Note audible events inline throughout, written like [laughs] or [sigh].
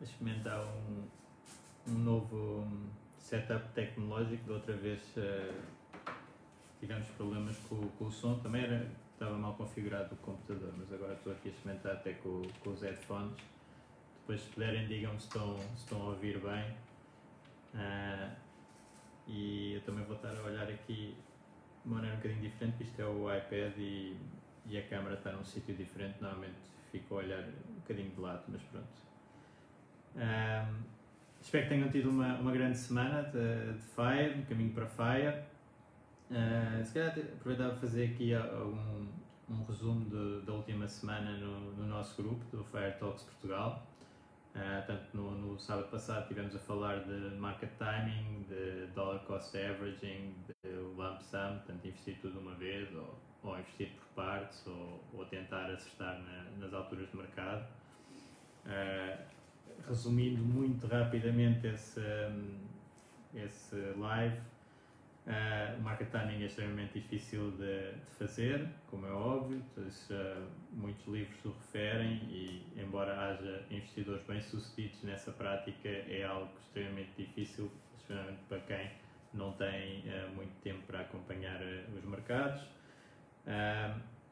Experimentar um, um novo setup tecnológico. Da outra vez uh, tivemos problemas com, com, o som, também era, estava mal configurado o computador, mas agora estou aqui a experimentar até com, com os headphones. Depois, se puderem, digam-me se estão, se estão a ouvir bem. Uh, e eu também vou estar a olhar aqui de maneira um bocadinho diferente, porque isto é o iPad e, e a câmera está num sítio diferente. Normalmente fico a olhar um bocadinho de lado, mas pronto. Um, espero que tenham tido uma, uma grande semana de, de Fire, no caminho para Fire. Uh, se calhar aproveitava para fazer aqui um, um resumo de, da última semana no, no, nosso grupo do Fire Talks Portugal. Uh, tanto no, no, sábado passado tivemos a falar de market timing, de dollar cost averaging, de lump sum, portanto investir tudo uma vez ou, ou investir por partes ou, ou tentar acertar na, nas alturas de mercado. Uh, resumindo muito rapidamente esse, esse live, uh, o market timing é extremamente difícil de, de fazer, como é óbvio, uh, muitos livros o referem e, embora haja investidores bem-sucedidos nessa prática, é algo extremamente difícil, especialmente para quem não tem muito tempo para acompanhar os mercados.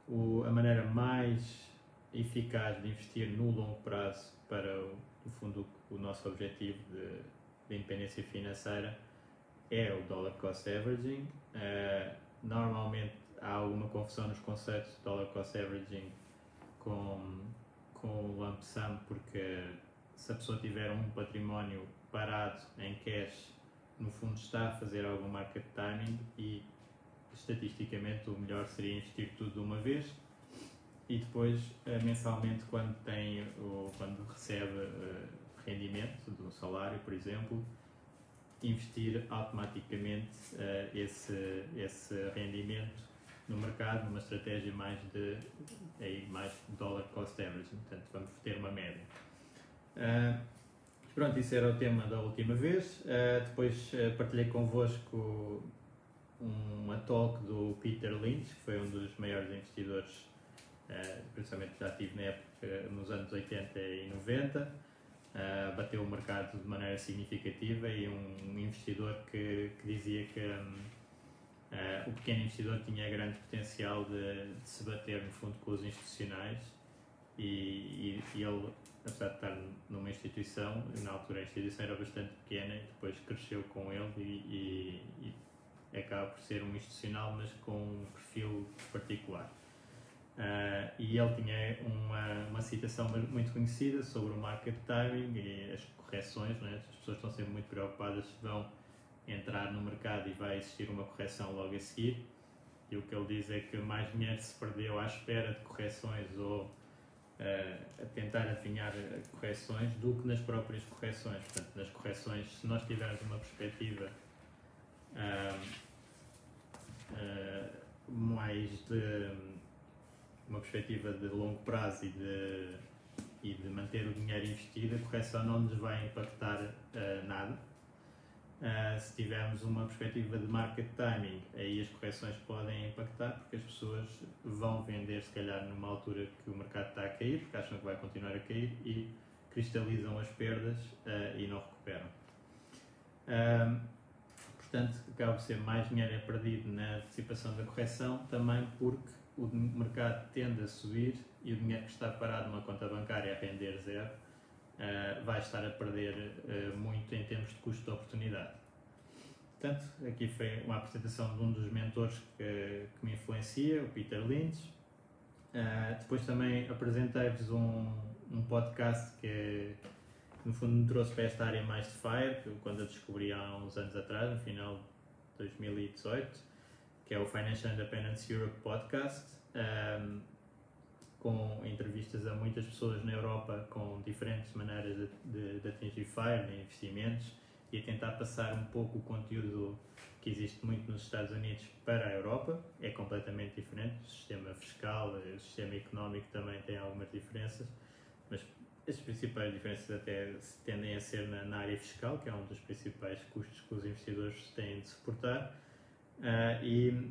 O, a maneira mais eficaz de investir no longo prazo para o no fundo, o nosso objetivo de, de independência financeira é o dollar cost averaging. Uh, normalmente há alguma confusão nos conceitos de dollar cost averaging com, com o lump sum, porque se a pessoa tiver um património parado em cash, no fundo está a fazer algum market timing e estatisticamente o melhor seria investir tudo de uma vez e depois eh, mensalmente quando tem ou quando recebe uh, rendimento do salário, por exemplo, investir automaticamente uh, esse, esse rendimento no mercado numa estratégia mais de aí, mais dollar cost average, portanto vamos ter uma média. Uh, pronto, isso era o tema da última vez. depois partilhei convosco uma talk do Peter Lynch, que foi um dos maiores investidores uh, principalmente já tive na época nos anos 80 e 90, uh, eh, bateu o mercado de maneira significativa e um investidor que, que dizia que um, eh, o pequeno investidor tinha grande potencial de, de, se bater no fundo com os institucionais. E, e, e ele apesar de estar numa instituição, na altura a instituição era bastante pequena e depois cresceu com ele e, e, e acaba por ser um institucional, mas com um perfil particular. Uh, e ele tinha uma, uma citação muito conhecida sobre o market timing e as correções. Né? As pessoas estão sempre muito preocupadas se vão entrar no mercado e vai existir uma correção logo a seguir. E o que ele diz é que mais dinheiro se perdeu à espera de correções ou uh, a tentar adivinhar correções do que nas próprias correções. Portanto, nas correções, se nós tivermos uma perspectiva uh, mais de uma perspectiva de longo prazo e de, e de manter o dinheiro investido, a correção não nos vai impactar uh, nada. Uh, se tivermos uma perspectiva de market timing, aí as correções podem impactar porque as pessoas vão vender se calhar numa altura que o mercado está a cair, porque acham que vai continuar a cair e cristalizam as perdas uh, e não recuperam. Portanto, acaba por ser mais dinheiro é perdido na antecipação da correção, também porque o mercado tende a subir e o dinheiro que está parado numa conta bancária a render zero uh, vai estar a perder uh, muito em termos de custo de oportunidade. Portanto, aqui foi uma apresentação de um dos mentores que, que me influencia, o Peter Lynch. Uh, depois também apresentei-vos um, um podcast que, no fundo me trouxe para esta área mais de FIRE, que quando eu descobri há uns anos atrás, no final de 2018, que é o Financial Independence Europe Podcast, um, com entrevistas a muitas pessoas na Europa com diferentes maneiras de, de, de atingir FIRE, de investimentos, e a tentar passar um pouco o conteúdo que existe muito nos Estados Unidos para a Europa. É completamente diferente. O sistema fiscal, o sistema económico também tem algumas diferenças, mas as principais diferenças até tendem a ser na, na área fiscal, que é um dos principais custos que os investidores têm de suportar. Uh, e,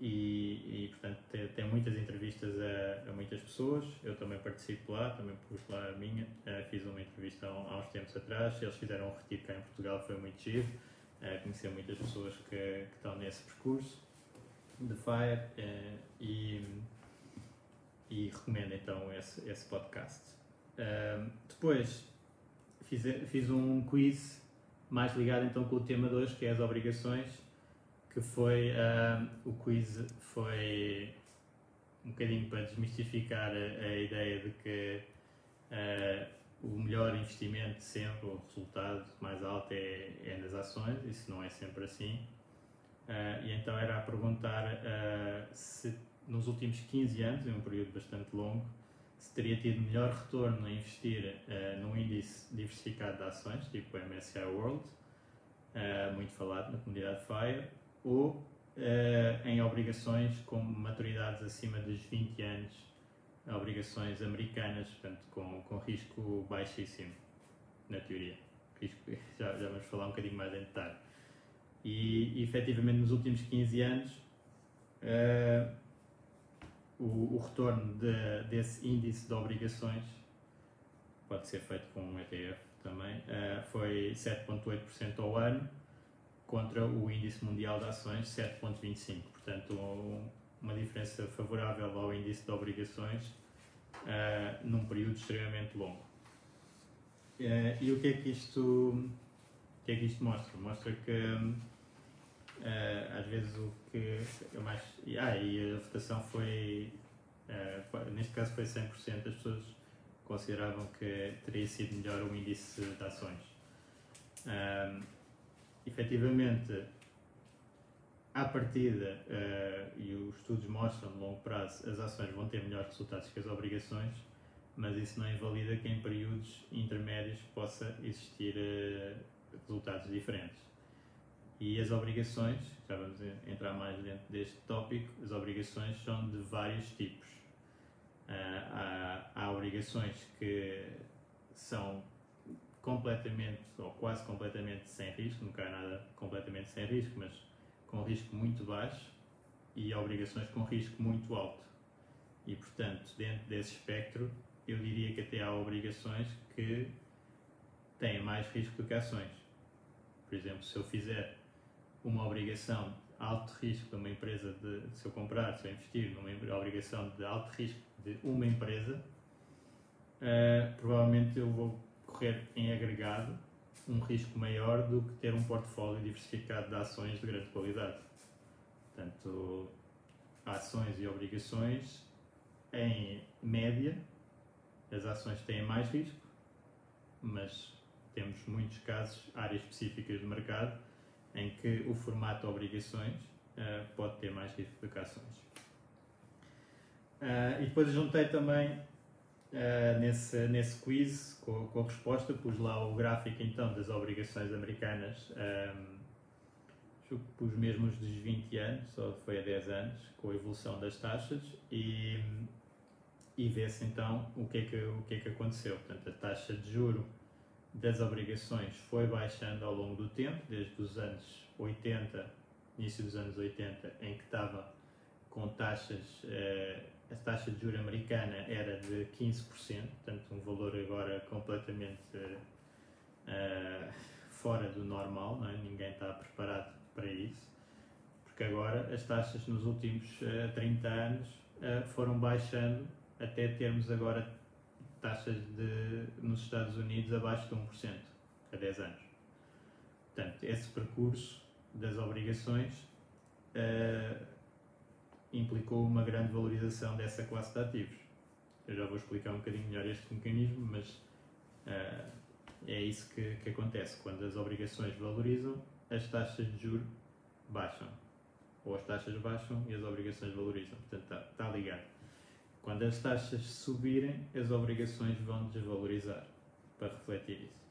e, e, portanto tem, tem, muitas entrevistas a, a, muitas pessoas, eu também participo lá, também pus lá a minha, uh, fiz uma entrevista há, há, uns tempos atrás, eles fizeram um retiro cá em Portugal, foi muito giro, uh, conhecer muitas pessoas que, que, estão nesse percurso de FIRE uh, e, e recomendo então esse, esse podcast. Depois fiz, fiz um quiz mais ligado então com o tema de hoje, que é as obrigações que foi uh, o quiz foi um bocadinho para desmistificar a, a ideia de que uh, o melhor investimento sempre, o resultado mais alto é, é nas ações, isso não é sempre assim. Uh, e então era a perguntar se nos últimos 15 anos, em um período bastante longo, se teria tido melhor retorno a investir num índice diversificado de ações, tipo o MSCI World, muito falado na comunidade FIRE, ou uh, em obrigações com maturidades acima dos 20 anos, obrigações americanas, portanto, com, com risco baixíssimo, na teoria. [laughs] Já, já vamos falar um bocadinho mais em detalhe. E, e efetivamente, nos últimos 15 anos, uh, o, o, retorno de, desse índice de obrigações, pode ser feito com um ETF também, uh, foi 7,8% ao ano contra o índice mundial de ações 7,25. Portanto, uma diferença favorável ao índice de obrigações uh, num período extremamente longo. Uh, e o que é que isto, o que é que isto mostra? Mostra que uh, às vezes o que é mais. Ah, e a votação foi. neste caso foi 100%. As pessoas consideravam que teria sido melhor o índice de ações efetivamente, à partida, uh, e os estudos mostram de longo prazo, as ações vão ter melhores resultados que as obrigações, mas isso não invalida que em períodos intermédios possa existir uh, resultados diferentes. E as obrigações, já vamos entrar mais dentro deste tópico, as obrigações são de vários tipos. Uh, há, há obrigações que são completamente ou quase completamente sem risco, nunca há nada completamente sem risco, mas com risco muito baixo e obrigações com risco muito alto. E portanto, dentro desse espectro, eu diria que até há obrigações que têm mais risco do que ações. Por exemplo, se eu fizer uma obrigação de alto risco de uma empresa, de, se eu comprar, se eu investir numa obrigação de alto risco de uma empresa, uh, provavelmente eu vou correr em agregado um risco maior do que ter um portfólio diversificado de ações de grande qualidade. Portanto, ações e obrigações, em média, as ações têm mais risco, mas temos muitos casos, áreas específicas do mercado, em que o formato obrigações uh, pode ter mais risco do que ações. Uh, e depois juntei também uh, nesse, nesse quiz com, com, a resposta, pus lá o gráfico então das obrigações americanas, um, ehm, pus mesmo os dos 20 anos, só foi a 10 anos, com a evolução das taxas e, e vê-se então o que, é que, o que é que aconteceu. Portanto, a taxa de juro das obrigações foi baixando ao longo do tempo, desde os anos 80, início dos anos 80, em que estava com taxas uh, a taxa de juros americana era de 15%, portanto um valor agora completamente uh, fora do normal, é? ninguém está preparado para isso, porque agora as taxas nos últimos uh, 30 anos uh, foram baixando até termos agora taxas de, nos Estados Unidos abaixo de 1% a 10 anos. Portanto, esse percurso das obrigações uh, implicou uma grande valorização dessa classe de ativos. Eu já vou explicar um bocadinho melhor este mecanismo, mas uh, é isso que, que acontece. Quando as obrigações valorizam, as taxas de juros baixam. Ou as taxas baixam e as obrigações valorizam. Portanto, está, está ligado. Quando as taxas subirem, as obrigações vão desvalorizar, para refletir isso.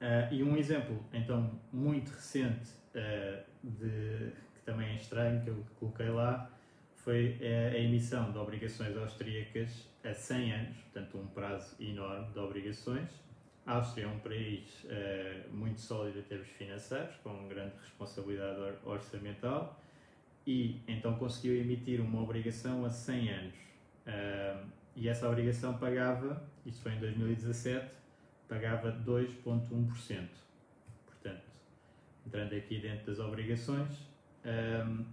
Uh, e um exemplo, então, muito recente, uh, de, que também é estranho, que eu coloquei lá, foi a, emissão de obrigações austríacas a 100 anos, portanto, um prazo enorme de obrigações. A Áustria é um país uh, muito sólido em termos financeiros, com grande responsabilidade orçamental, e então conseguiu emitir uma obrigação a 100 anos. Uh, e essa obrigação pagava, isto foi em 2017, pagava 2,1%. Portanto, entrando aqui dentro das obrigações, um,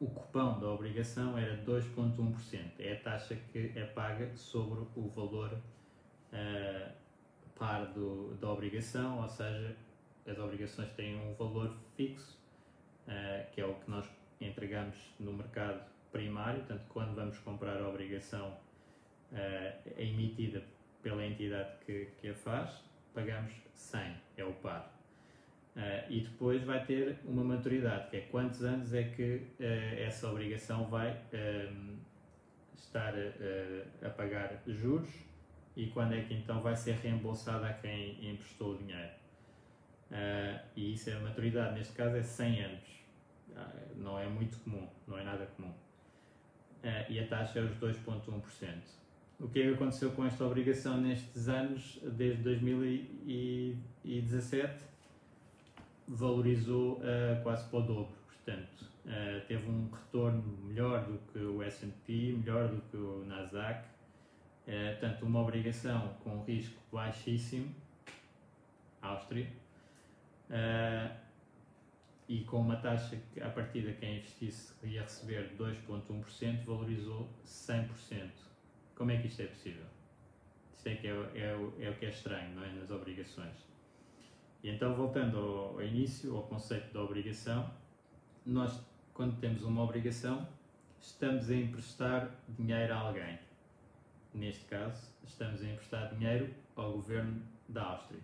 o cupão da obrigação era 2,1%. É a taxa que é paga sobre o valor uh, par do, da obrigação, ou seja, as obrigações têm um valor fixo, uh, que é o que nós entregamos no mercado primário, portanto, quando vamos comprar a obrigação uh, é emitida pela entidade que, que a faz, pagamos 100, é o par. Uh, e depois vai ter uma maturidade, que é quantos anos é que uh, essa obrigação vai ehm, estar uh, a pagar juros e quando é que então vai ser reembolsada a quem emprestou o dinheiro. e isso é a maturidade, neste caso é 100 anos. Ah, não é muito comum, não é nada comum. e a taxa é os 2,1%. O que é que aconteceu com esta obrigação nestes anos, desde 2017? valorizou uh, quase para o dobro. Portanto, teve um retorno melhor do que o S&P, melhor do que o Nasdaq. Portanto, uma obrigação com risco baixíssimo, Áustria, uh, e com uma taxa que, a partir de quem investisse ia receber 2,1%, valorizou 100%. Como é que isto é possível? Isto é, que é, é, é o que é estranho não é? nas obrigações. E então, voltando ao, ao início, ao conceito da obrigação, nós, quando temos uma obrigação, estamos a emprestar dinheiro a alguém. Neste caso, estamos a emprestar dinheiro ao governo da Áustria.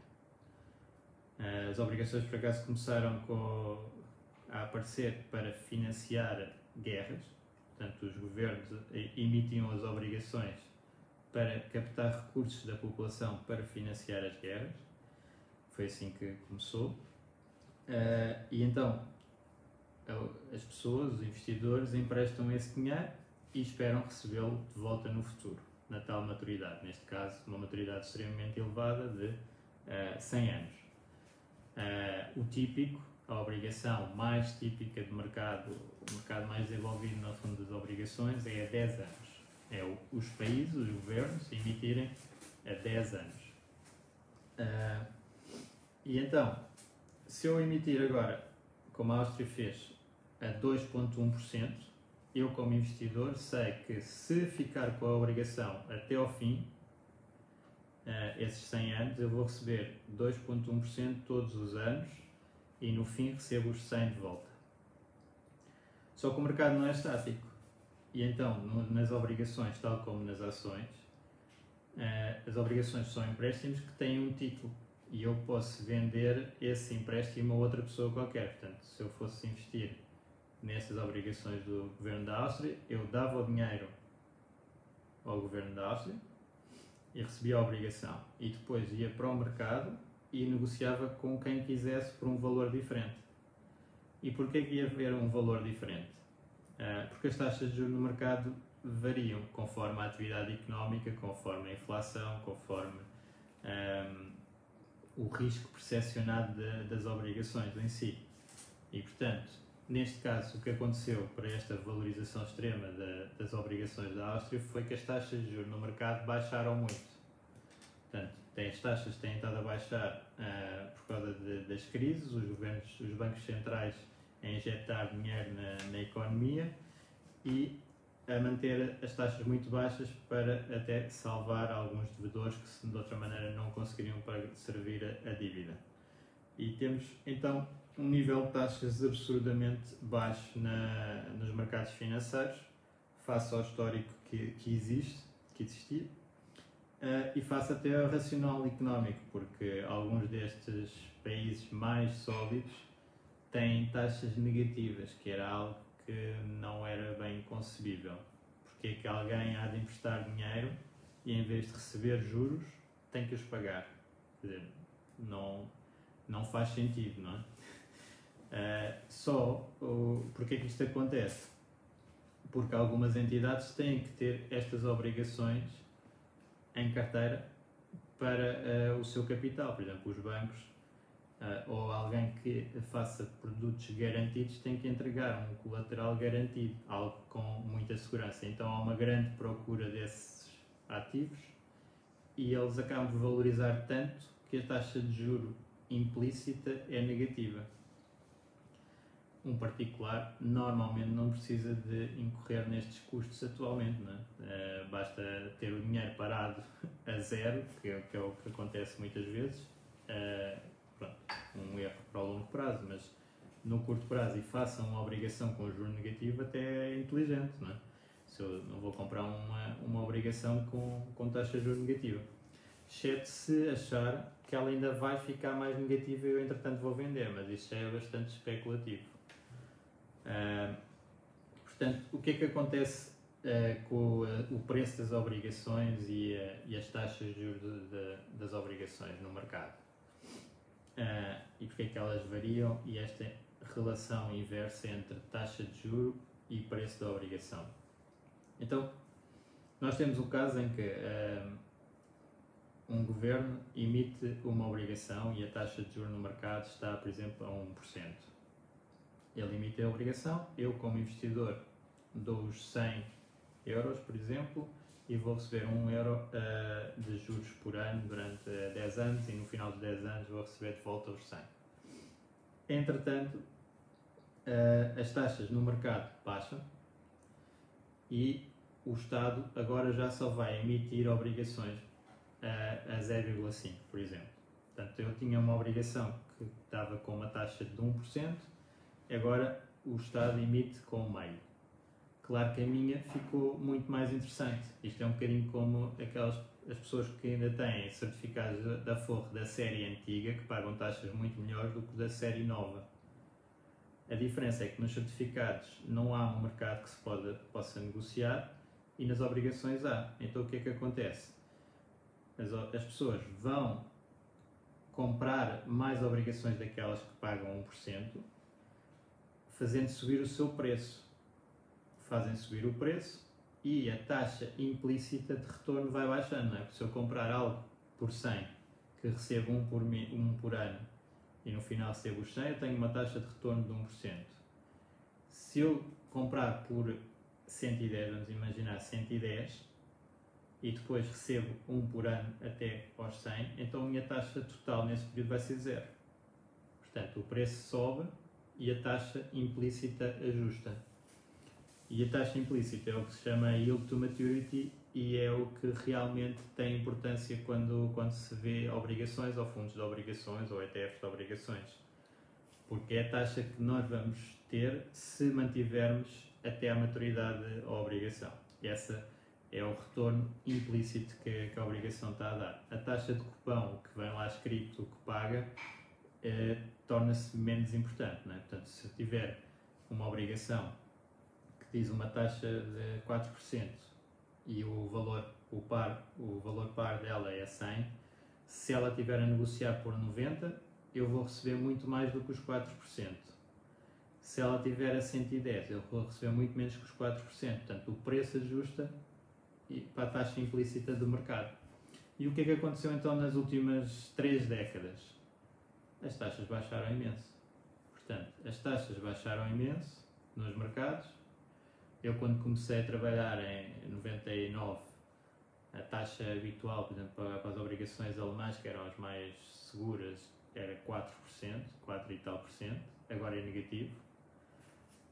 As obrigações, por acaso, começaram com, a aparecer para financiar guerras. Portanto, os governos emitiam as obrigações para captar recursos da população para financiar as guerras foi assim que começou. Uh, e então as pessoas, os investidores, emprestam esse dinheiro e esperam recebê-lo de volta no futuro, na tal maturidade. Neste caso, uma maturidade extremamente elevada de uh, eh, 100 anos. Uh, o típico, a obrigação mais típica do mercado, o mercado mais desenvolvido no fundo das obrigações, é a 10 anos. É o, os países, os governos, emitirem a 10 anos. Uh, e então, se eu emitir agora, como a Áustria fez, a 2,1%, eu, como investidor, sei que se ficar com a obrigação até ao fim, uh, esses 100 anos, eu vou receber 2,1% todos os anos e no fim recebo os 100 de volta. Só que o mercado não é estático. E então, no, nas obrigações, tal como nas ações, uh, as obrigações são empréstimos que têm um título e eu posso vender esse empréstimo a outra pessoa qualquer. Portanto, se eu fosse investir nessas obrigações do governo da Áustria, eu dava o dinheiro ao governo da Áustria e recebia a obrigação. E depois ia para o mercado e negociava com quem quisesse por um valor diferente. E porquê que ia haver um valor diferente? Uh, porque as taxas de juros no mercado variam conforme a atividade económica, conforme a inflação, conforme um, o risco percepcionado de, das obrigações em si. E, portanto, neste caso, o que aconteceu para esta valorização extrema das obrigações da Áustria foi que as taxas de juros no mercado baixaram muito. Portanto, as taxas têm estado a baixar uh, por causa de, das crises, os governos, os bancos centrais a injetar dinheiro na, na economia e a manter as taxas muito baixas para até salvar alguns devedores que de outra maneira não conseguiriam para servir a, a dívida. E temos então um nível de taxas absurdamente baixo na, nos mercados financeiros, face ao histórico que, que existe, que existia, uh, e face até ao racional económico, porque alguns destes países mais sólidos têm taxas negativas, que era algo que não era bem concebível. Porque é que alguém há de emprestar dinheiro e em vez de receber juros tem que os pagar? Quer dizer, não, não faz sentido, não é? Uh, só porque é que isto acontece? Porque algumas entidades têm que ter estas obrigações em carteira para uh, o seu capital. Por exemplo, os bancos uh, ou alguém que faça produtos garantidos tem que entregar um colateral garantido, algo com muita segurança. Então há uma grande procura desses ativos e eles acabam de valorizar tanto que a taxa de juro implícita é negativa um particular normalmente não precisa de incorrer nestes custos atualmente, é? uh, basta ter o dinheiro parado a zero, que é, que é o que acontece muitas vezes, uh, pronto, um erro para o longo prazo, mas no curto prazo e faça uma obrigação com juro negativo até é inteligente, não é? Se eu não vou comprar uma, uma obrigação com, com taxa de juros negativa, exceto se achar que ela ainda vai ficar mais negativa e eu entretanto vou vender, mas isso já é bastante especulativo. Portanto, o que é que acontece uh, com uh, o preço das obrigações e, e as taxas de juros de, de, das obrigações no mercado? e porque é que elas variam e esta relação inversa entre taxa de juro e preço da obrigação? Então, nós temos o caso em que um governo emite uma obrigação e a taxa de juros no mercado está, por exemplo, a 1% ele emite a obrigação, eu como investidor dou os 100 euros, por exemplo, e vou receber 1 euro uh, de juros por ano durante 10 anos e no final dos 10 anos vou receber de volta os 100. Entretanto, uh, as taxas no mercado baixam e o Estado agora já só vai emitir obrigações a 0,5, por exemplo. Portanto, eu tinha uma obrigação que estava com uma taxa de 1%, agora o Estado emite com o meio. Claro que a minha ficou muito mais interessante. Isto é um bocadinho como aquelas as pessoas que ainda têm certificados da Forre da série antiga, que pagam taxas muito melhores do que da série nova. A diferença é que nos certificados não há um mercado que se pode, possa negociar e nas obrigações há. Então o que é que acontece? As, as pessoas vão comprar mais obrigações daquelas que pagam 1%, fazendo subir o seu preço. Fazem subir o preço e a taxa implícita de retorno vai baixando. Não é? Se eu comprar algo por 100 que recebo 1 por, um por ano e no final recebo os 100, eu tenho uma taxa de retorno de 1%. Se eu comprar por 110, vamos imaginar 110, e depois recebo 1 por ano até aos 100, então a minha taxa total nesse período vai ser zero. Portanto, o preço sobe e a taxa implícita ajusta. E a taxa implícita é o que se chama yield to maturity e é o que realmente tem importância quando, quando se vê obrigações ou fundos de obrigações ou ETFs de obrigações. Porque é a taxa que nós vamos ter se mantivermos até à maturidade a obrigação. Essa é o retorno implícito que, que a obrigação está a dar. A taxa de cupão que vem lá escrito que paga eh, torna-se menos importante. Não é? Portanto, se eu tiver uma obrigação que diz uma taxa de 4% e o valor, o par, o valor par dela é 100, se ela estiver a negociar por 90, eu vou receber muito mais do que os 4%. Se ela tiver a 110, eu vou receber muito menos que os 4%. Portanto, o preço ajusta para a taxa implícita do mercado. E o que é que aconteceu então nas últimas três décadas? As taxas baixaram imenso. Portanto, as taxas baixaram imenso nos mercados. Eu, quando comecei a trabalhar em 99, a taxa habitual, por exemplo, para, as obrigações alemãs, que eram as mais seguras, era 4%, 4 e tal por cento, agora é negativo.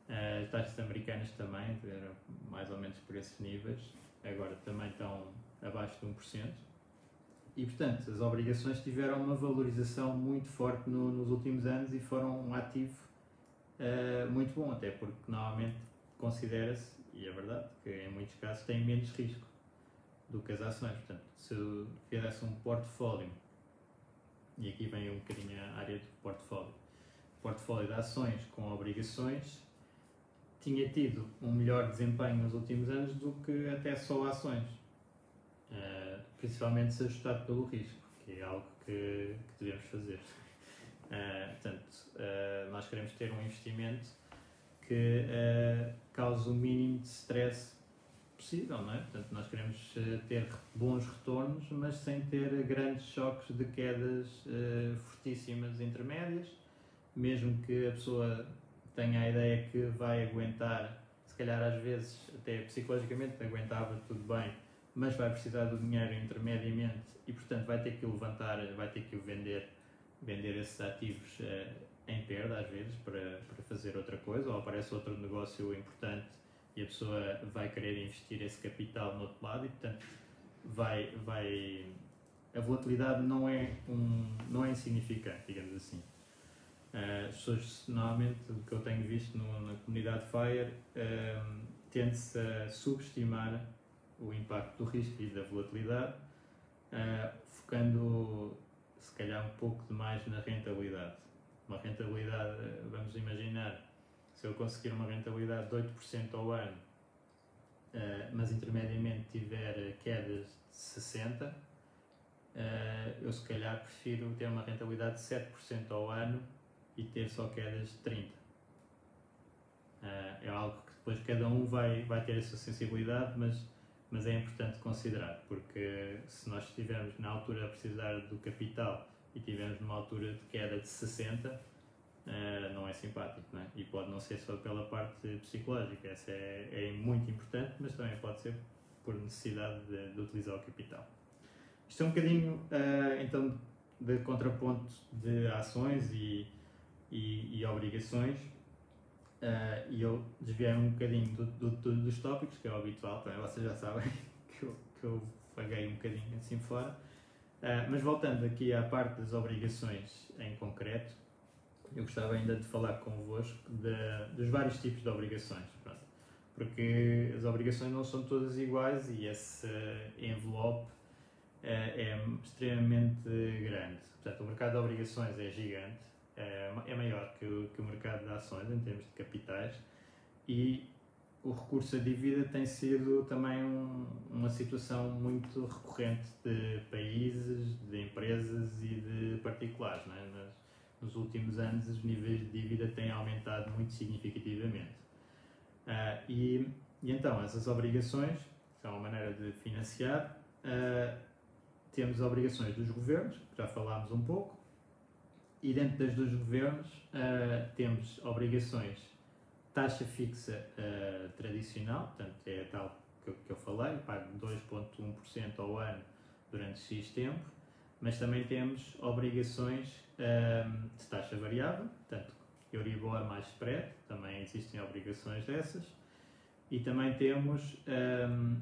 As taxas americanas também eram mais ou menos por esses níveis, agora também estão abaixo de 1%. E, portanto, as obrigações tiveram uma valorização muito forte no, nos últimos anos e foram um ativo uh, muito bom, até porque normalmente considera-se, e é verdade, que em muitos casos tem menos risco do que as ações. Portanto, se fizesse um portfólio, e aqui vem um bocadinho a área do portfólio, portfólio de ações com obrigações, tinha tido um melhor desempenho nos últimos anos do que até só ações. Uh, principalmente se ajustado pelo risco, que é algo que, que devemos fazer. Uh, portanto, uh, nós queremos ter um investimento que cause o mínimo de stress possível, não é? Portanto, nós queremos ter bons retornos, mas sem ter grandes choques de quedas fortíssimas intermédias, mesmo que a pessoa tenha a ideia que vai aguentar, se calhar às vezes até psicologicamente aguentava tudo bem, mas vai precisar do dinheiro intermediamente e portanto vai ter que levantar, vai ter que vender, vender esses ativos uh, em perda às vezes para, para fazer outra coisa ou aparece outro negócio importante e a pessoa vai querer investir esse capital no outro lado e portanto vai, vai a volatilidade não é um não é insignificante digamos assim. Uh, as pessoas normalmente o que eu tenho visto no, na comunidade Fire uh, tende-se a subestimar o impacto do risco e da volatilidade, uh, focando se calhar um pouco demais na rentabilidade. Uma rentabilidade, uh, vamos imaginar, se eu conseguir uma rentabilidade de 8% ao ano, uh, mas intermediamente tiver quedas de 60%, eu se calhar prefiro ter uma rentabilidade de 7% ao ano e ter só quedas de 30%. é algo que depois cada um vai, vai ter a sua sensibilidade, mas mas é importante considerar, porque se nós estivermos na altura a precisar do capital e estivermos numa altura de queda de 60, uh, eh, não é simpático, não é? E pode não ser só pela parte psicológica, essa é, é muito importante, mas também pode ser por necessidade de, de utilizar o capital. Isto é um bocadinho, uh, então, de contraponto de ações e, e, e obrigações Uh, e eu desviei um bocadinho do, do, do, dos tópicos, que é o habitual, também vocês já sabem [laughs] que eu, que eu paguei um bocadinho assim fora. Uh, mas voltando aqui à parte das obrigações em concreto, eu gostava ainda de falar convosco de, dos vários tipos de obrigações. Pronto. Porque as obrigações não são todas iguais e esse envelope uh, é extremamente grande. Portanto, o mercado de obrigações é gigante é, é maior que o, que o mercado de ações em termos de capitais e o recurso à dívida tem sido também um, uma situação muito recorrente de países, de empresas e de particulares. É? Nos, nos últimos anos, os níveis de dívida têm aumentado muito significativamente. Uh, e, e, então, essas obrigações são uma maneira de financiar. Uh, temos obrigações dos governos, que já falámos um pouco, e dentro das dos governos uh, temos obrigações taxa fixa uh, tradicional, portanto é tal que eu, que eu falei, pago 2,1% ao ano durante X tempo, mas também temos obrigações uh, de taxa variável, portanto Euribor mais spread, também existem obrigações dessas, e também temos um,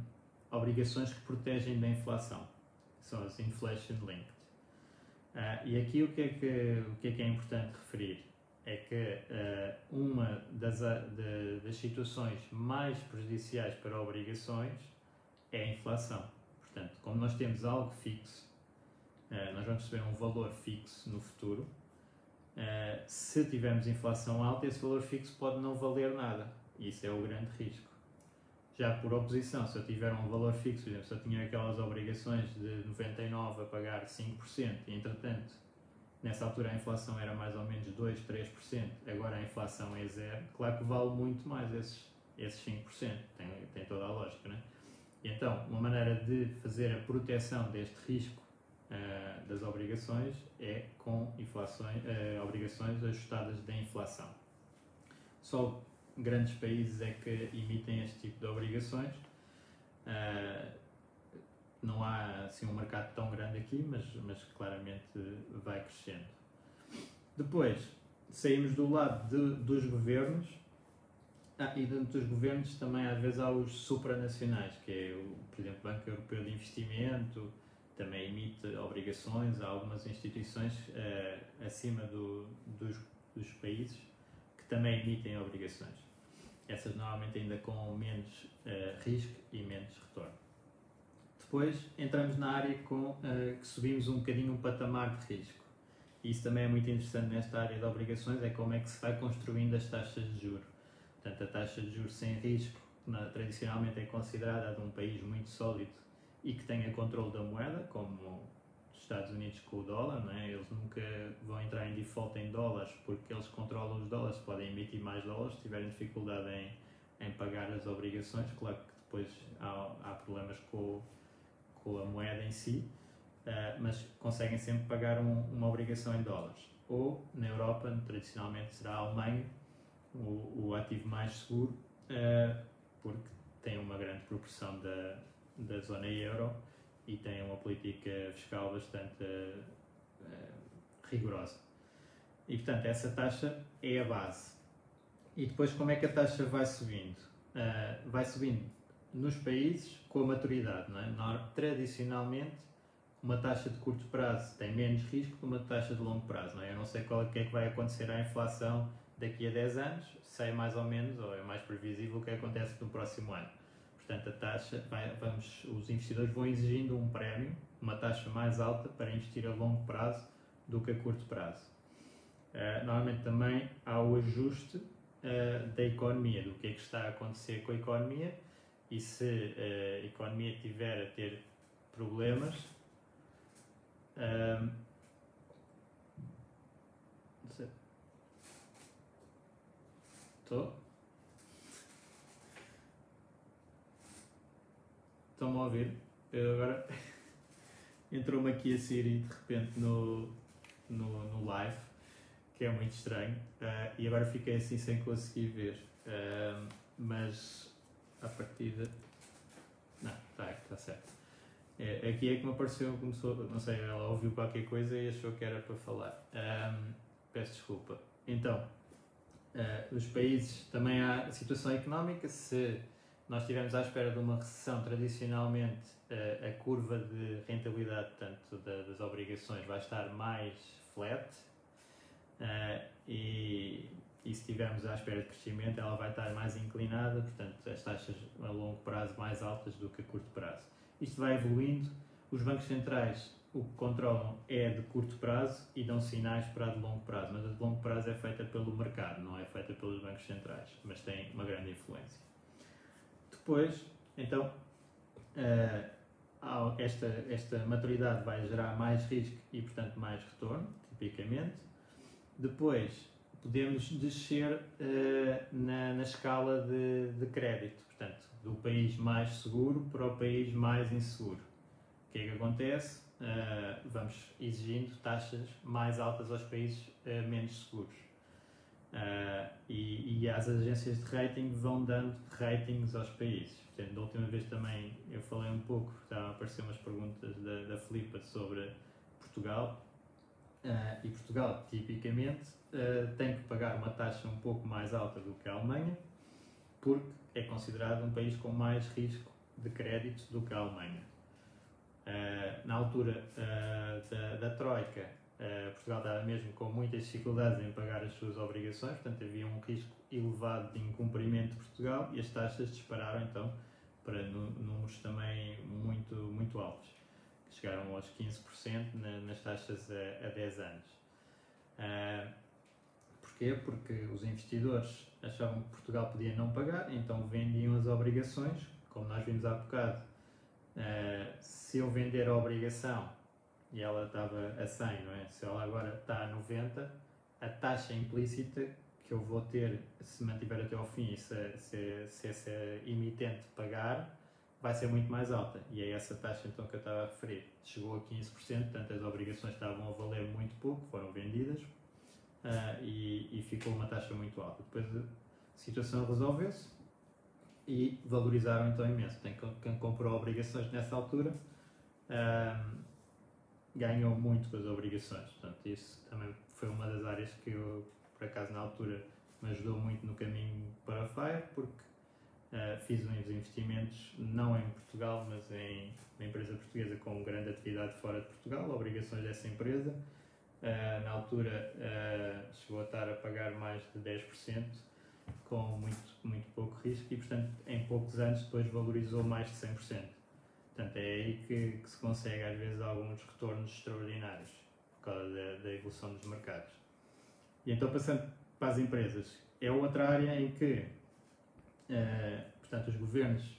obrigações que protegem da inflação, são as inflation linked. Uh, e aqui o que, é que, o que é que é importante referir? É que uh, uma das, de, das situações mais prejudiciais para obrigações é a inflação. Portanto, como nós temos algo fixo, nós vamos receber um valor fixo no futuro. se tivermos inflação alta, esse valor fixo pode não valer nada. Isso é o grande risco. Já por oposição, se eu tiver um valor fixo, por exemplo, se eu tinha aquelas obrigações de 99 a pagar 5%, e entretanto, nessa altura a inflação era mais ou menos 2, 3%, agora a inflação é zero, claro que vale muito mais esses, esses 5%, tem, tem toda a lógica, né? E então, uma maneira de fazer a proteção deste risco uh, das obrigações é com inflações, uh, obrigações ajustadas da inflação. Só grandes países é que emitem este tipo de obrigações. Uh, não há assim um mercado tão grande aqui, mas, mas claramente vai crescendo. Depois, saímos do lado de, dos governos, ah, e dentro dos governos também às vezes há os supranacionais, que é, o, por exemplo, o Banco Europeu de Investimento, também emite obrigações a algumas instituições uh, acima do, dos, dos países que também emitem obrigações. Essas normalmente ainda com menos uh, risco e menos retorno. Depois entramos na área com, uh, que subimos um bocadinho um patamar de risco. Isso também é muito interessante nesta área de obrigações, é como é que se vai construindo as taxas de juros. Portanto, a taxa de juros sem risco, na, tradicionalmente é considerada de um país muito sólido e que tenha controle da moeda, como os Estados Unidos com o dólar, não é? eles nunca vão entrar em default em dólares porque eles controlam os dólares, podem emitir mais dólares se tiverem dificuldade em, em pagar as obrigações. Claro que depois há, há problemas com, com a moeda em si, uh, mas conseguem sempre pagar um, uma obrigação em dólares. Ou na Europa, tradicionalmente será a Alemanha, o, o ativo mais seguro, uh, porque tem uma grande proporção da, da zona euro e tem uma política fiscal bastante uh, rigorosa. E portanto, essa taxa é a base. E depois, como é que a taxa vai subindo? Uh, vai subindo nos países com a maturidade. Não é? Tradicionalmente, uma taxa de curto prazo tem menos risco que uma taxa de longo prazo. Não é? Eu não sei qual é que, é que vai acontecer à inflação daqui a 10 anos, sei mais ou menos, ou é mais previsível o que acontece no próximo ano. Portanto, a taxa, vai, vamos, os investidores vão exigindo um prémio, uma taxa mais alta para investir a longo prazo do que a curto prazo. Uh, normalmente também há o ajuste uh, da economia, do que é que está a acontecer com a economia e se uh, a economia tiver a ter problemas, Estou? Estão-me a ouvir? Eu agora [laughs] entrou-me aqui a Siri de repente no, no, no live, que é muito estranho, uh, e agora fiquei assim sem conseguir ver. Uh, mas a partida. Não, está tá certo. É, aqui é que me apareceu, começou, não sei, ela ouviu qualquer coisa e achou que era para falar. Um, peço desculpa. Então, uh, os países também há situação económica, se nós estivemos à espera de uma recessão, tradicionalmente a, a curva de rentabilidade tanto da, das obrigações vai estar mais flat uh, e, e se estivermos à espera de crescimento ela vai estar mais inclinada, portanto as taxas a longo prazo mais altas do que a curto prazo. Isto vai evoluindo, os bancos centrais o que controlam é de curto prazo e dão sinais para a de longo prazo, mas a de longo prazo é feita pelo mercado, não é feita pelos bancos centrais, mas tem uma grande influência. Depois, então, uh, esta, esta maturidade vai gerar mais risco e, portanto, mais retorno, tipicamente. Depois, podemos descer uh, na, na escala de, de crédito, portanto, do país mais seguro para o país mais inseguro. O que é que acontece? Uh, vamos exigindo taxas mais altas aos países uh, menos seguros. Uh, e, e, as agências de rating vão dando ratings aos países. Portanto, da última vez também eu falei um pouco, estavam a aparecer umas perguntas da, da Filipa sobre Portugal. Uh, e Portugal, tipicamente, uh, tem que pagar uma taxa um pouco mais alta do que a Alemanha, porque é considerado um país com mais risco de crédito do que a Alemanha. na altura da, da Troika, Uh, Portugal estava mesmo com muitas dificuldades em pagar as suas obrigações, portanto havia um risco elevado de incumprimento de Portugal e as taxas dispararam então para números também muito, muito altos, que chegaram aos 15% na, nas taxas a, a 10 anos. Uh, porquê? Porque os investidores achavam que Portugal podia não pagar, então vendiam as obrigações, como nós vimos há bocado. Uh, se eu vender a obrigação e ela estava a 100, não é? Se ela agora está a 90, a taxa implícita que eu vou ter se mantiver até ao fim e se, se, se essa emitente pagar vai ser muito mais alta. E é essa taxa então que eu estava a referir. Chegou a 15%, portanto as obrigações estavam a valer muito pouco, foram vendidas uh, e, e ficou uma taxa muito alta. Depois a situação resolveu-se e valorizaram então imenso. Tem, quem comprou obrigações nessa altura um, ganhou muito com as obrigações. Portanto, isso também foi uma das áreas que eu, por acaso, na altura, me ajudou muito no caminho para a FIRE, porque uh, fiz uns investimentos, não em Portugal, mas em uma empresa portuguesa com grande atividade fora de Portugal, obrigações dessa empresa. Uh, na altura uh, chegou a estar a pagar mais de 10%, com muito, muito pouco risco, e portanto, em poucos anos, depois valorizou mais de 100%. Portanto, é aí que, que se consegue, às vezes, alguns retornos extraordinários, por causa da, da evolução dos mercados. E então, passando para as empresas, é outra área em que, uh, portanto, os governos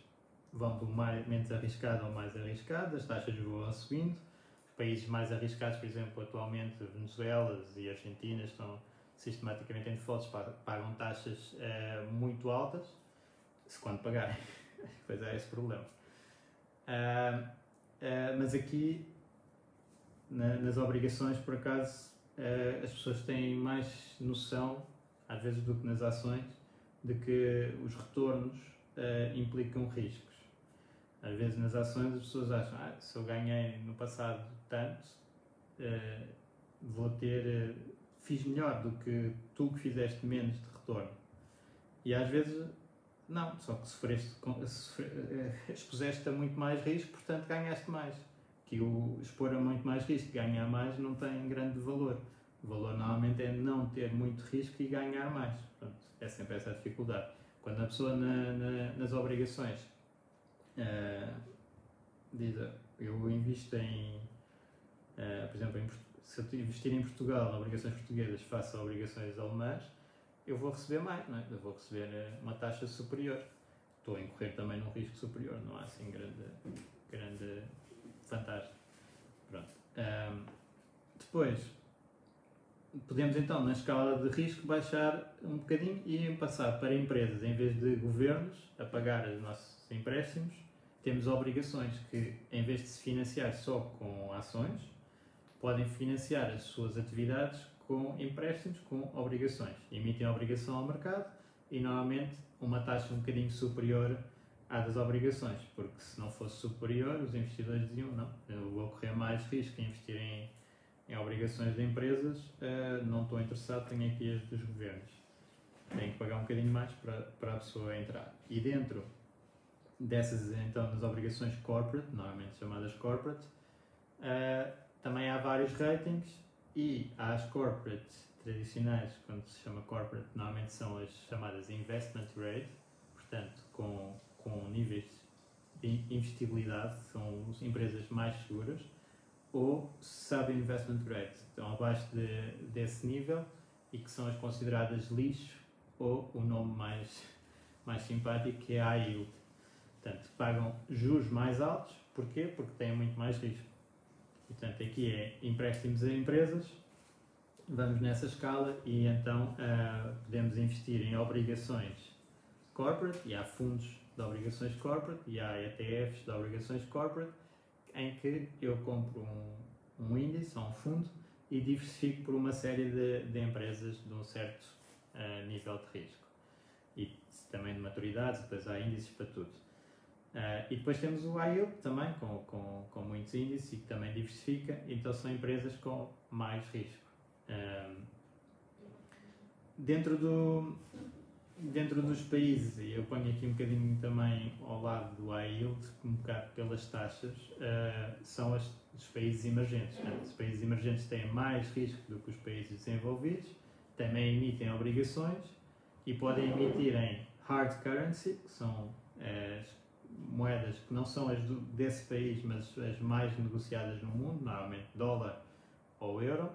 vão do mais, menos arriscado ao mais arriscado, as taxas vão subindo, os países mais arriscados, por exemplo, atualmente, Venezuela e Argentina, estão sistematicamente em defaults, pagam taxas uh, muito altas, se quando pagarem. [laughs] pois é esse problema. Uh, uh, mas aqui, na, nas obrigações, por acaso, uh, as pessoas têm mais noção, às vezes, do que nas ações, de que os retornos implicam riscos. Às vezes, nas ações, as pessoas acham: ah, se eu ganhei no passado tanto, vou ter. fiz melhor do que tu que fizeste menos de retorno. E às vezes não, só que sofreste, eh, expuseste a muito mais risco, portanto ganhaste mais. Que o expor a muito mais risco, ganhar mais, não tem grande valor. O valor normalmente é não ter muito risco e ganhar mais. É sempre essa a dificuldade. Quando a pessoa na, na, nas obrigações uh, diz, eu invisto em, uh, por exemplo, em, se eu investir em Portugal, em obrigações portuguesas, faço obrigações alemãs, eu vou receber mais, não é? eu vou receber eh, uma taxa superior. Estou a incorrer também num risco superior, não há assim grande, grande vantagem. Pronto. Um, depois, podemos então, na escala de risco, baixar um bocadinho e passar para empresas, em vez de governos a pagar os nossos empréstimos, temos obrigações que, em vez de se financiar só com ações, podem financiar as suas atividades com empréstimos com obrigações. Emitem obrigação ao mercado e normalmente uma taxa um bocadinho superior à das obrigações, porque se não fosse superior, os investidores diziam não, eu vou correr mais risco em investir em, em obrigações de empresas, uh, não estou interessado, tenho aqui as dos governos. Tenho que pagar um bocadinho mais para, para a pessoa entrar. E dentro dessas, então, das obrigações corporate, normalmente chamadas corporate, uh, também há vários ratings e as corporates tradicionais, quando se chama corporate, normalmente são as chamadas investment grade, portanto, com, com níveis de investibilidade, são as empresas mais seguras, ou sub-investment grade, estão abaixo de, desse nível e que são as consideradas lixo, ou o nome mais, mais simpático que é a yield. Portanto, pagam juros mais altos, porquê? Porque têm muito mais risco. Portanto, aqui é empréstimos a empresas, vamos nessa escala e então uh, podemos investir em obrigações corporate e há fundos de obrigações corporate e há ETFs de obrigações corporate em que eu compro um, um índice ou um fundo e diversifico por uma série de, de empresas de um certo uh, nível de risco e também de maturidade, depois há índices para tudo. Uh, e depois temos o IELP também, com, com, com muitos índices e que também diversifica, então são empresas com mais risco. Uh, dentro, do, dentro dos países, e eu ponho aqui um bocadinho também ao lado do IELP, um bocado pelas taxas, uh, são as, os países emergentes. Né? Os países emergentes têm mais risco do que os países desenvolvidos, também emitem obrigações e podem emitir em hard currency, que são as moedas que não são as do, desse país, mas as mais negociadas no mundo, normalmente dólar ou euro,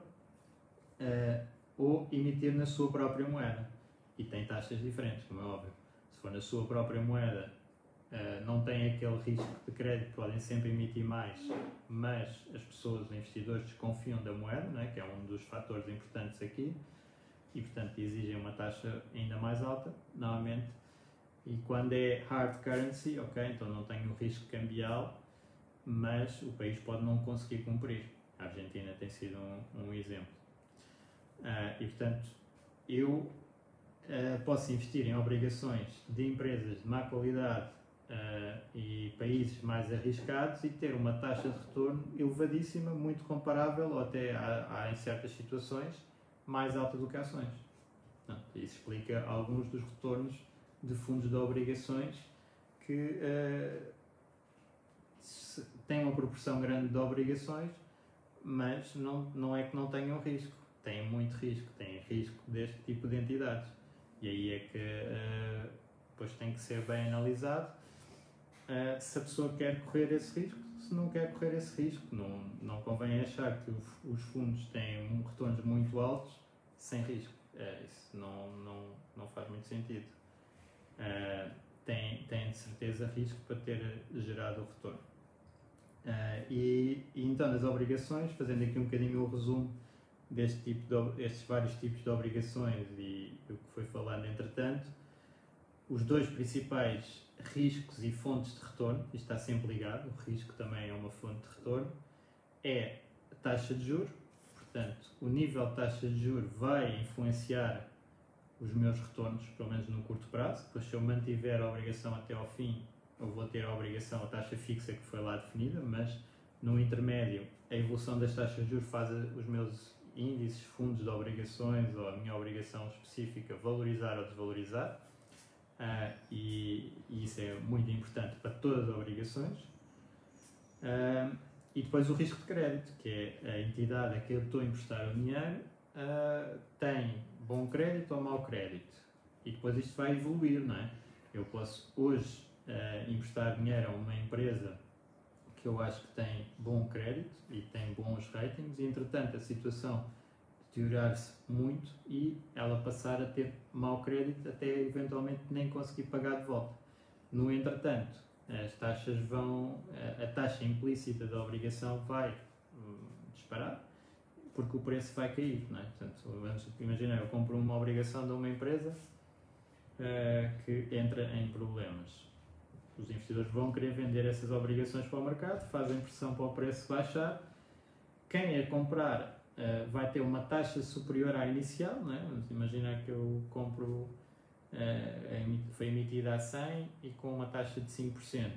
uh, ou emitir na sua própria moeda. E tem taxas diferentes, como é óbvio. Se for na sua própria moeda, uh, não tem aquele risco de crédito, podem sempre emitir mais, mas as pessoas, os investidores, desconfiam da moeda, né, que é um dos fatores importantes aqui, e portanto exigem uma taxa ainda mais alta. Normalmente e quando é hard currency, ok, então não tenho o risco cambial, mas o país pode não conseguir cumprir. A Argentina tem sido um, um exemplo. Uh, e portanto, eu uh, posso investir em obrigações de empresas de má qualidade, uh, e países mais arriscados e ter uma taxa de retorno elevadíssima, muito comparável, ou até há, há em certas situações, mais alta do que ações. Portanto, isso explica alguns dos retornos de fundos de obrigações que uh, têm uma proporção grande de obrigações, mas não, não é que não tenham risco. Têm muito risco, têm risco deste tipo de entidades. E aí é que uh, depois tem que ser bem analisado uh, se a pessoa quer correr esse risco, se não quer correr esse risco. Não, não convém achar que os fundos têm retornos muito altos sem risco. Uh, isso não, não, não faz muito sentido. Uh, tem, tem de certeza risco para ter gerado o retorno. Uh, e, e, então nas obrigações, fazendo aqui um bocadinho o resumo deste tipo de, destes vários tipos de obrigações e o que foi falando entretanto, os dois principais riscos e fontes de retorno, isto está sempre ligado, o risco também é uma fonte de retorno, é a taxa de juros, portanto, o nível de taxa de juros vai influenciar os meus retornos, pelo menos no curto prazo, depois se eu mantiver a obrigação até ao fim, eu vou ter a obrigação, a taxa fixa que foi lá definida, mas no intermédio, a evolução das taxas de juros faz os meus índices, fundos de obrigações ou a minha obrigação específica valorizar ou desvalorizar. Uh, e, e, isso é muito importante para todas as obrigações. Uh, e depois o risco de crédito, que é a entidade a que eu estou a emprestar o dinheiro, uh, tem bom crédito ou mau crédito. E depois isto vai evoluir, não é? Eu posso hoje emprestar dinheiro a uma empresa que eu acho que tem bom crédito e tem bons ratings, e entretanto a situação deteriorar-se muito e ela passar a ter mau crédito até eventualmente nem conseguir pagar de volta. No entretanto, as taxas vão, a taxa implícita da obrigação vai hum, disparar porque o preço vai cair, não é? Portanto, imagina, eu compro uma obrigação de uma empresa uh, que entra em problemas. Os investidores vão querer vender essas obrigações para o mercado, fazem pressão para o preço baixar. Quem a comprar uh, vai ter uma taxa superior à inicial, não é? Vamos imaginar que eu compro, uh, foi emitida a 100 e com uma taxa de 5%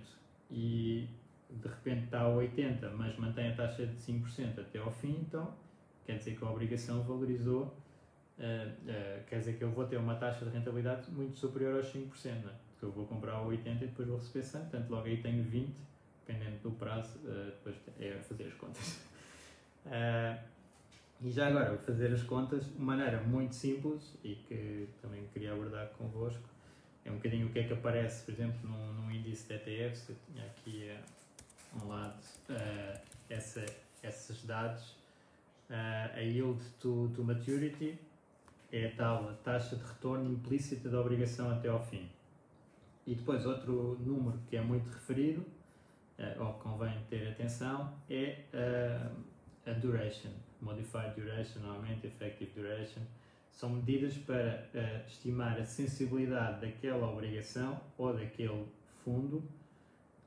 e de repente está a 80, mas mantém a taxa de 5% até ao fim, então quer dizer que a obrigação valorizou, uh, quer dizer que eu vou ter uma taxa de rentabilidade muito superior aos 5%, não é? Porque eu vou comprar a 80 e depois vou receber 100, portanto logo aí tenho 20, dependendo do prazo, uh, depois é fazer as contas. [laughs] E já agora, vou fazer as contas de maneira muito simples e que também queria abordar convosco. É um bocadinho o que é que aparece, por exemplo, num, índice de ETFs. Eu tinha aqui uh, um lado uh, essa, esses dados. Uh, a yield to, to maturity é a tal taxa de retorno implícita da obrigação até ao fim. E depois outro número que é muito referido, uh, ou convém ter atenção, é a duration Modified Duration, normalmente Effective Duration, são medidas para uh, estimar a sensibilidade daquela obrigação ou daquele fundo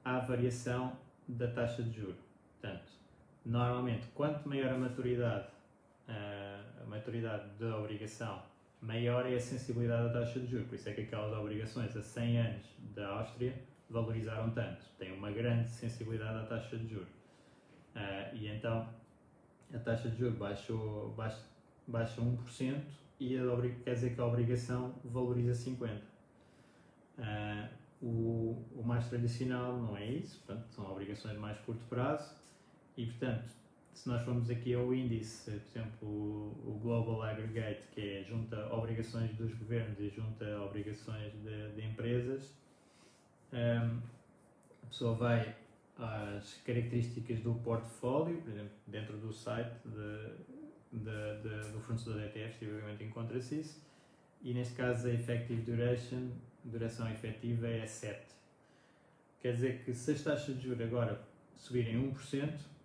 à variação da taxa de juro. Portanto, normalmente, quanto maior a maturidade, uh, a maturidade da obrigação, maior é a sensibilidade da taxa de juro. Por isso é que aquelas obrigações a 100 anos da Áustria valorizaram tanto. Têm uma grande sensibilidade à taxa de juro. Uh, e então, a taxa de juros baixou, baixa, baixa 1% e a, quer dizer que a obrigação valoriza 50%. Uh, ah, o, o mais tradicional não é isso, portanto, são obrigações de mais curto prazo e, portanto, se nós formos aqui ao índice, por exemplo, o, Global Aggregate, que é junta obrigações dos governos e junta obrigações de, de empresas, um, a pessoa vai às características do portfólio, por exemplo, dentro do site de, de, do fornecedor de ETFs, obviamente encontra-se isso, e neste caso a effective duration, duração efetiva é 7. Quer dizer que se as taxas de juros agora subirem 1%,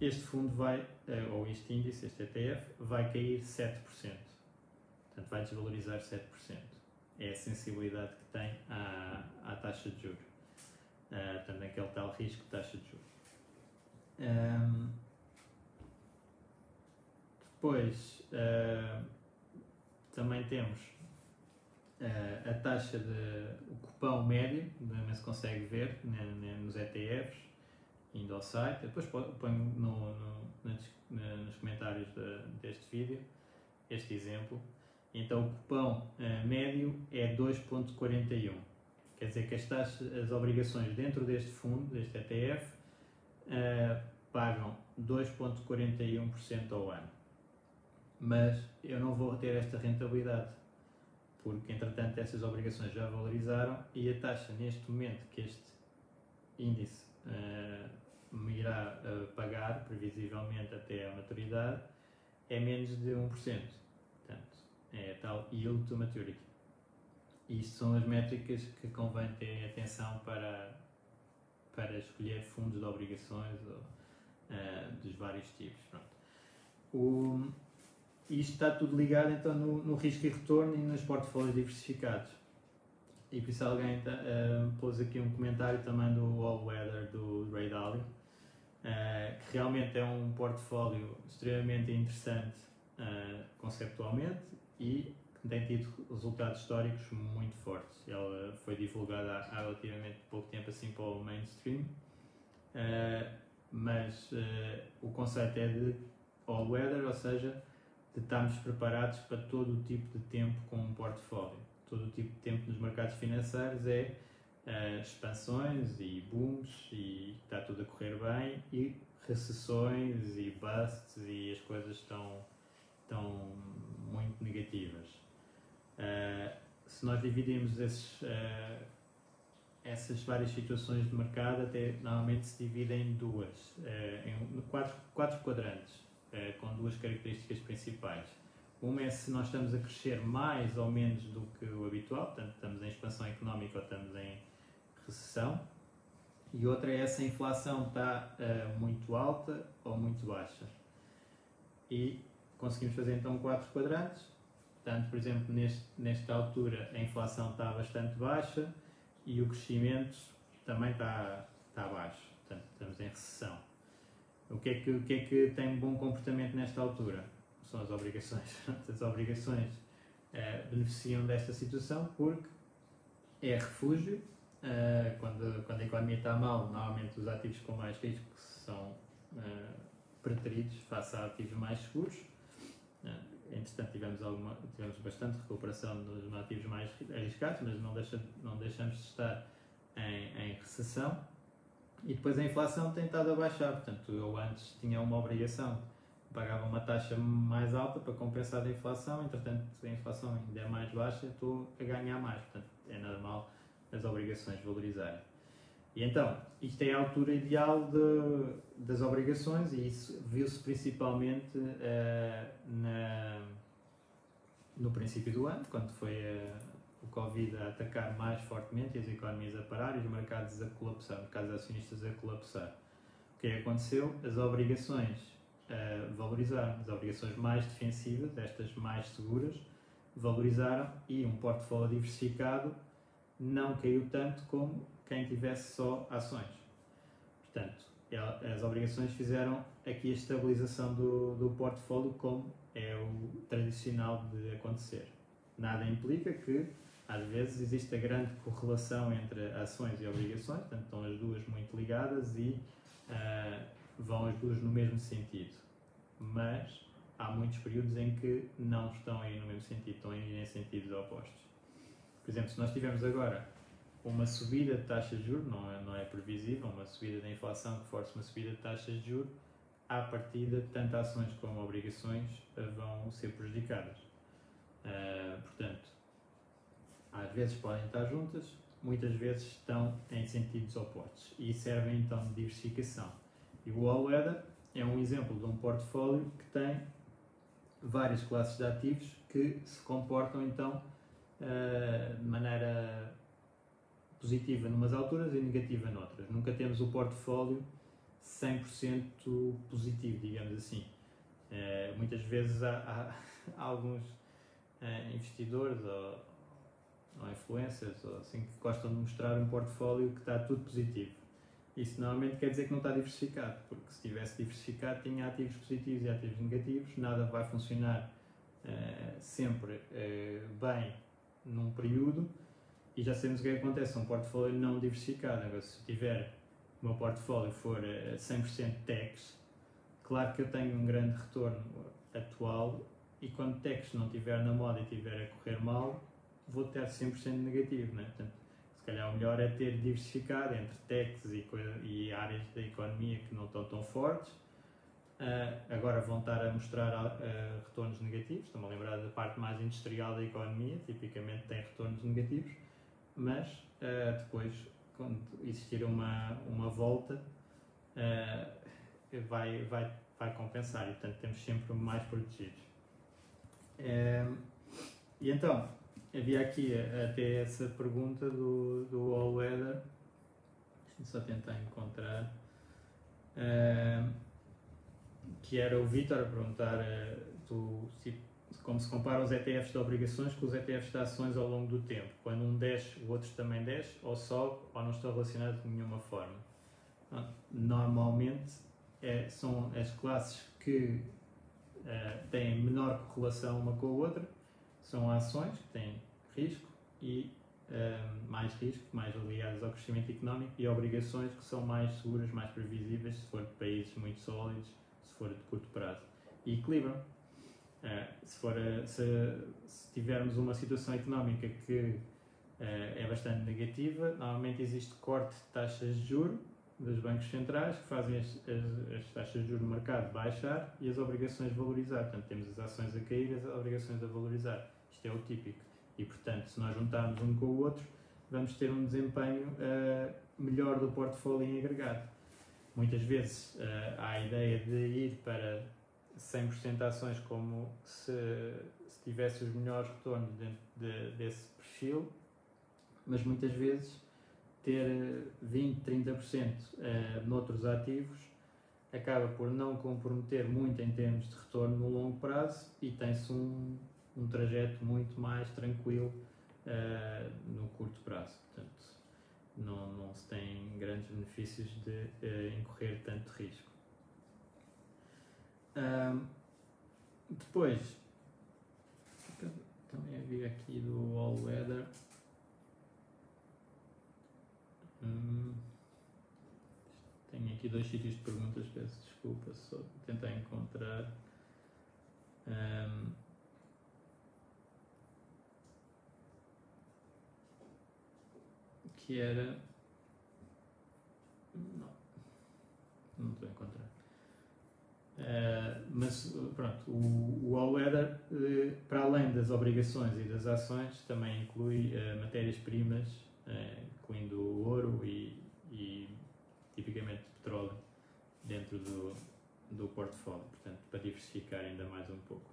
este fundo vai, eh, ou este índice, este ETF, vai cair 7%. Portanto, vai desvalorizar 7%. É a sensibilidade que tem à, à taxa de juros uh, também aquele tal risco de taxa de juros. Um, depois uh, também temos a taxa de o cupão médio, também se consegue ver né, né, nos ETFs, indo ao site, depois ponho no, no, nos comentários de, deste vídeo este exemplo. Então o cupão uh, médio é 2.41. Quer dizer que as, taxas, as obrigações dentro deste fundo, deste ETF, eh, pagam 2.41% ao ano. Mas eu não vou ter esta rentabilidade porque entretanto essas obrigações já valorizaram e a taxa neste momento que este índice uh, me irá uh, pagar, previsivelmente até à maturidade, é menos de 1%. Portanto, é a tal yield to maturity. Isto são as métricas que convém ter atenção para, para escolher fundos de obrigações ou, uh, dos vários tipos. Pronto. O, isto está tudo ligado então no, no risco e retorno e nos portfólios diversificados. E por isso alguém uh, pôs aqui um comentário também do All Weather do Ray Dalio, uh, que realmente é um portfólio extremamente interessante uh, conceptualmente e que tem tido resultados históricos muito fortes. Ela foi divulgada há, relativamente pouco tempo assim para o mainstream, mas o conceito é de all weather, ou seja, de estarmos preparados para todo o tipo de tempo com um portfólio. Todo o tipo de tempo nos mercados financeiros é uh, expansões e booms e está tudo a correr bem e recessões e busts e as coisas estão, estão muito negativas. Uh, se nós dividimos esses, uh, essas várias situações de mercado, até normalmente se dividem em duas, em quatro, quatro quadrantes com duas características principais. Uma é se nós estamos a crescer mais ou menos do que o habitual, portanto, estamos em expansão económica ou estamos em recessão. E outra é se a inflação está uh, muito alta ou muito baixa. E conseguimos fazer então quatro quadrantes. Portanto, por exemplo, neste, nesta altura a inflação está bastante baixa e o crescimento também está, está baixo. Portanto, estamos em recessão. O que, é que, o que é que tem bom comportamento nesta altura? São as obrigações. [laughs] As obrigações eh, beneficiam desta situação porque é refúgio. Eh, quando, quando a economia está mal, normalmente os ativos com mais risco são uh, preteridos face a ativos mais seguros. entretanto, tivemos, alguma, tivemos bastante recuperação nos ativos mais arriscados, mas não, deixa, não deixamos de estar em, em recessão. E depois a inflação tem estado a baixar, portanto, eu antes tinha uma obrigação, pagava uma taxa mais alta para compensar a inflação, entretanto, a inflação ainda é mais baixa, estou a ganhar mais, portanto, é normal as obrigações valorizarem. E então, isto é a altura ideal de, das obrigações e isso viu-se principalmente uh, na, no princípio do ano, quando foi uh, o Covid a atacar mais fortemente e as economias a parar e os mercados a colapsar, mercados acionistas a colapsar. O que é que aconteceu? As obrigações uh, valorizaram, as obrigações mais defensivas, estas mais seguras, valorizaram e um portfólio diversificado não caiu tanto como quem tivesse só ações. Portanto, as obrigações fizeram aqui a estabilização do, do portfólio como é o tradicional de acontecer. Nada implica que às vezes existe a grande correlação entre ações e obrigações, portanto estão as duas muito ligadas e uh, vão as duas no mesmo sentido. Mas há muitos períodos em que não estão aí no mesmo sentido, estão aí em sentidos opostos. Por exemplo, se nós tivermos agora uma subida de taxas de juros, não é, não é previsível, uma subida da inflação que force uma subida de taxas de juros, à partida, tanto ações como obrigações vão ser prejudicadas. Uh, portanto, às vezes podem estar juntas, muitas vezes estão em sentidos opostos e servem então de diversificação. E o All é um exemplo de um portfólio que tem várias classes de ativos que se comportam então de maneira positiva numas alturas e negativa noutras. Nunca temos o portfólio 100% positivo, digamos assim. Uh, muitas vezes há, há, [laughs] há alguns uh, investidores ou, ou influencers, ou assim, que gostam de mostrar um portfólio que está tudo positivo. Isso normalmente quer dizer que não está diversificado, porque se estivesse diversificado tinha ativos positivos e ativos negativos, nada vai funcionar uh, sempre uh, bem num período e já sabemos o que, é acontece. Um portfólio não diversificado. Agora, se tiver o meu portfólio for 100% techs, claro que eu tenho um grande retorno atual e quando techs não estiver na moda e estiver a correr mal, vou ter 100% negativo. Né? Portanto, se calhar o melhor é ter diversificado entre techs e, e áreas da economia que não estão tão fortes. Uh, agora vão estar a mostrar uh, retornos negativos. Estou-me a lembrar da parte mais industrial da economia, tipicamente tem retornos negativos, mas uh, depois, quando existir uma, uma volta, vai, vai, vai compensar e, portanto, temos sempre mais protegidos. e então, havia aqui até essa pergunta do, do All Weather, só tentar encontrar que era o Vitor a perguntar uh, tu, se, como se compara os ETFs de obrigações com os ETFs de ações ao longo do tempo. Quando um desce, o outro também desce, ou sobe, ou não estão relacionados de nenhuma forma. Normalmente é, são as classes que uh, têm menor correlação uma com a outra, são ações que têm risco e uh, mais risco, mais ligadas ao crescimento económico, e obrigações que são mais seguras, mais previsíveis, se for de países muito sólidos for de curto prazo. E equilibram. Uh, se, for, uh, se, se, tivermos uma situação económica que uh, é bastante negativa, normalmente existe corte de taxas de juros dos bancos centrais que fazem as, as, as, taxas de juros no mercado baixar e as obrigações valorizar. Portanto, temos as ações a cair e as obrigações a valorizar. Isto é o típico. E, portanto, se nós juntarmos um com o outro, vamos ter um desempenho melhor do portfólio em agregado. Muitas vezes uh, há a ideia de ir para 100% de ações como se, se tivesse os melhores retornos dentro de, desse perfil, mas muitas vezes ter 20, 30% uh, noutros ativos acaba por não comprometer muito em termos de retorno no longo prazo e tem-se um, um trajeto muito mais tranquilo uh, no curto prazo. Não, não se tem grandes benefícios de uh, incorrer tanto risco. Depois, também havia aqui do All Weather. Hum, tenho aqui dois sítios de perguntas, peço desculpa, só tentar encontrar. Um, que era. Não, não estou a encontrar. Uh, mas pronto, o, o All Weather, uh, para além das obrigações e das ações, também inclui uh, matérias-primas, incluindo ouro e, e tipicamente petróleo dentro do, do portfólio, portanto, para diversificar ainda mais um pouco.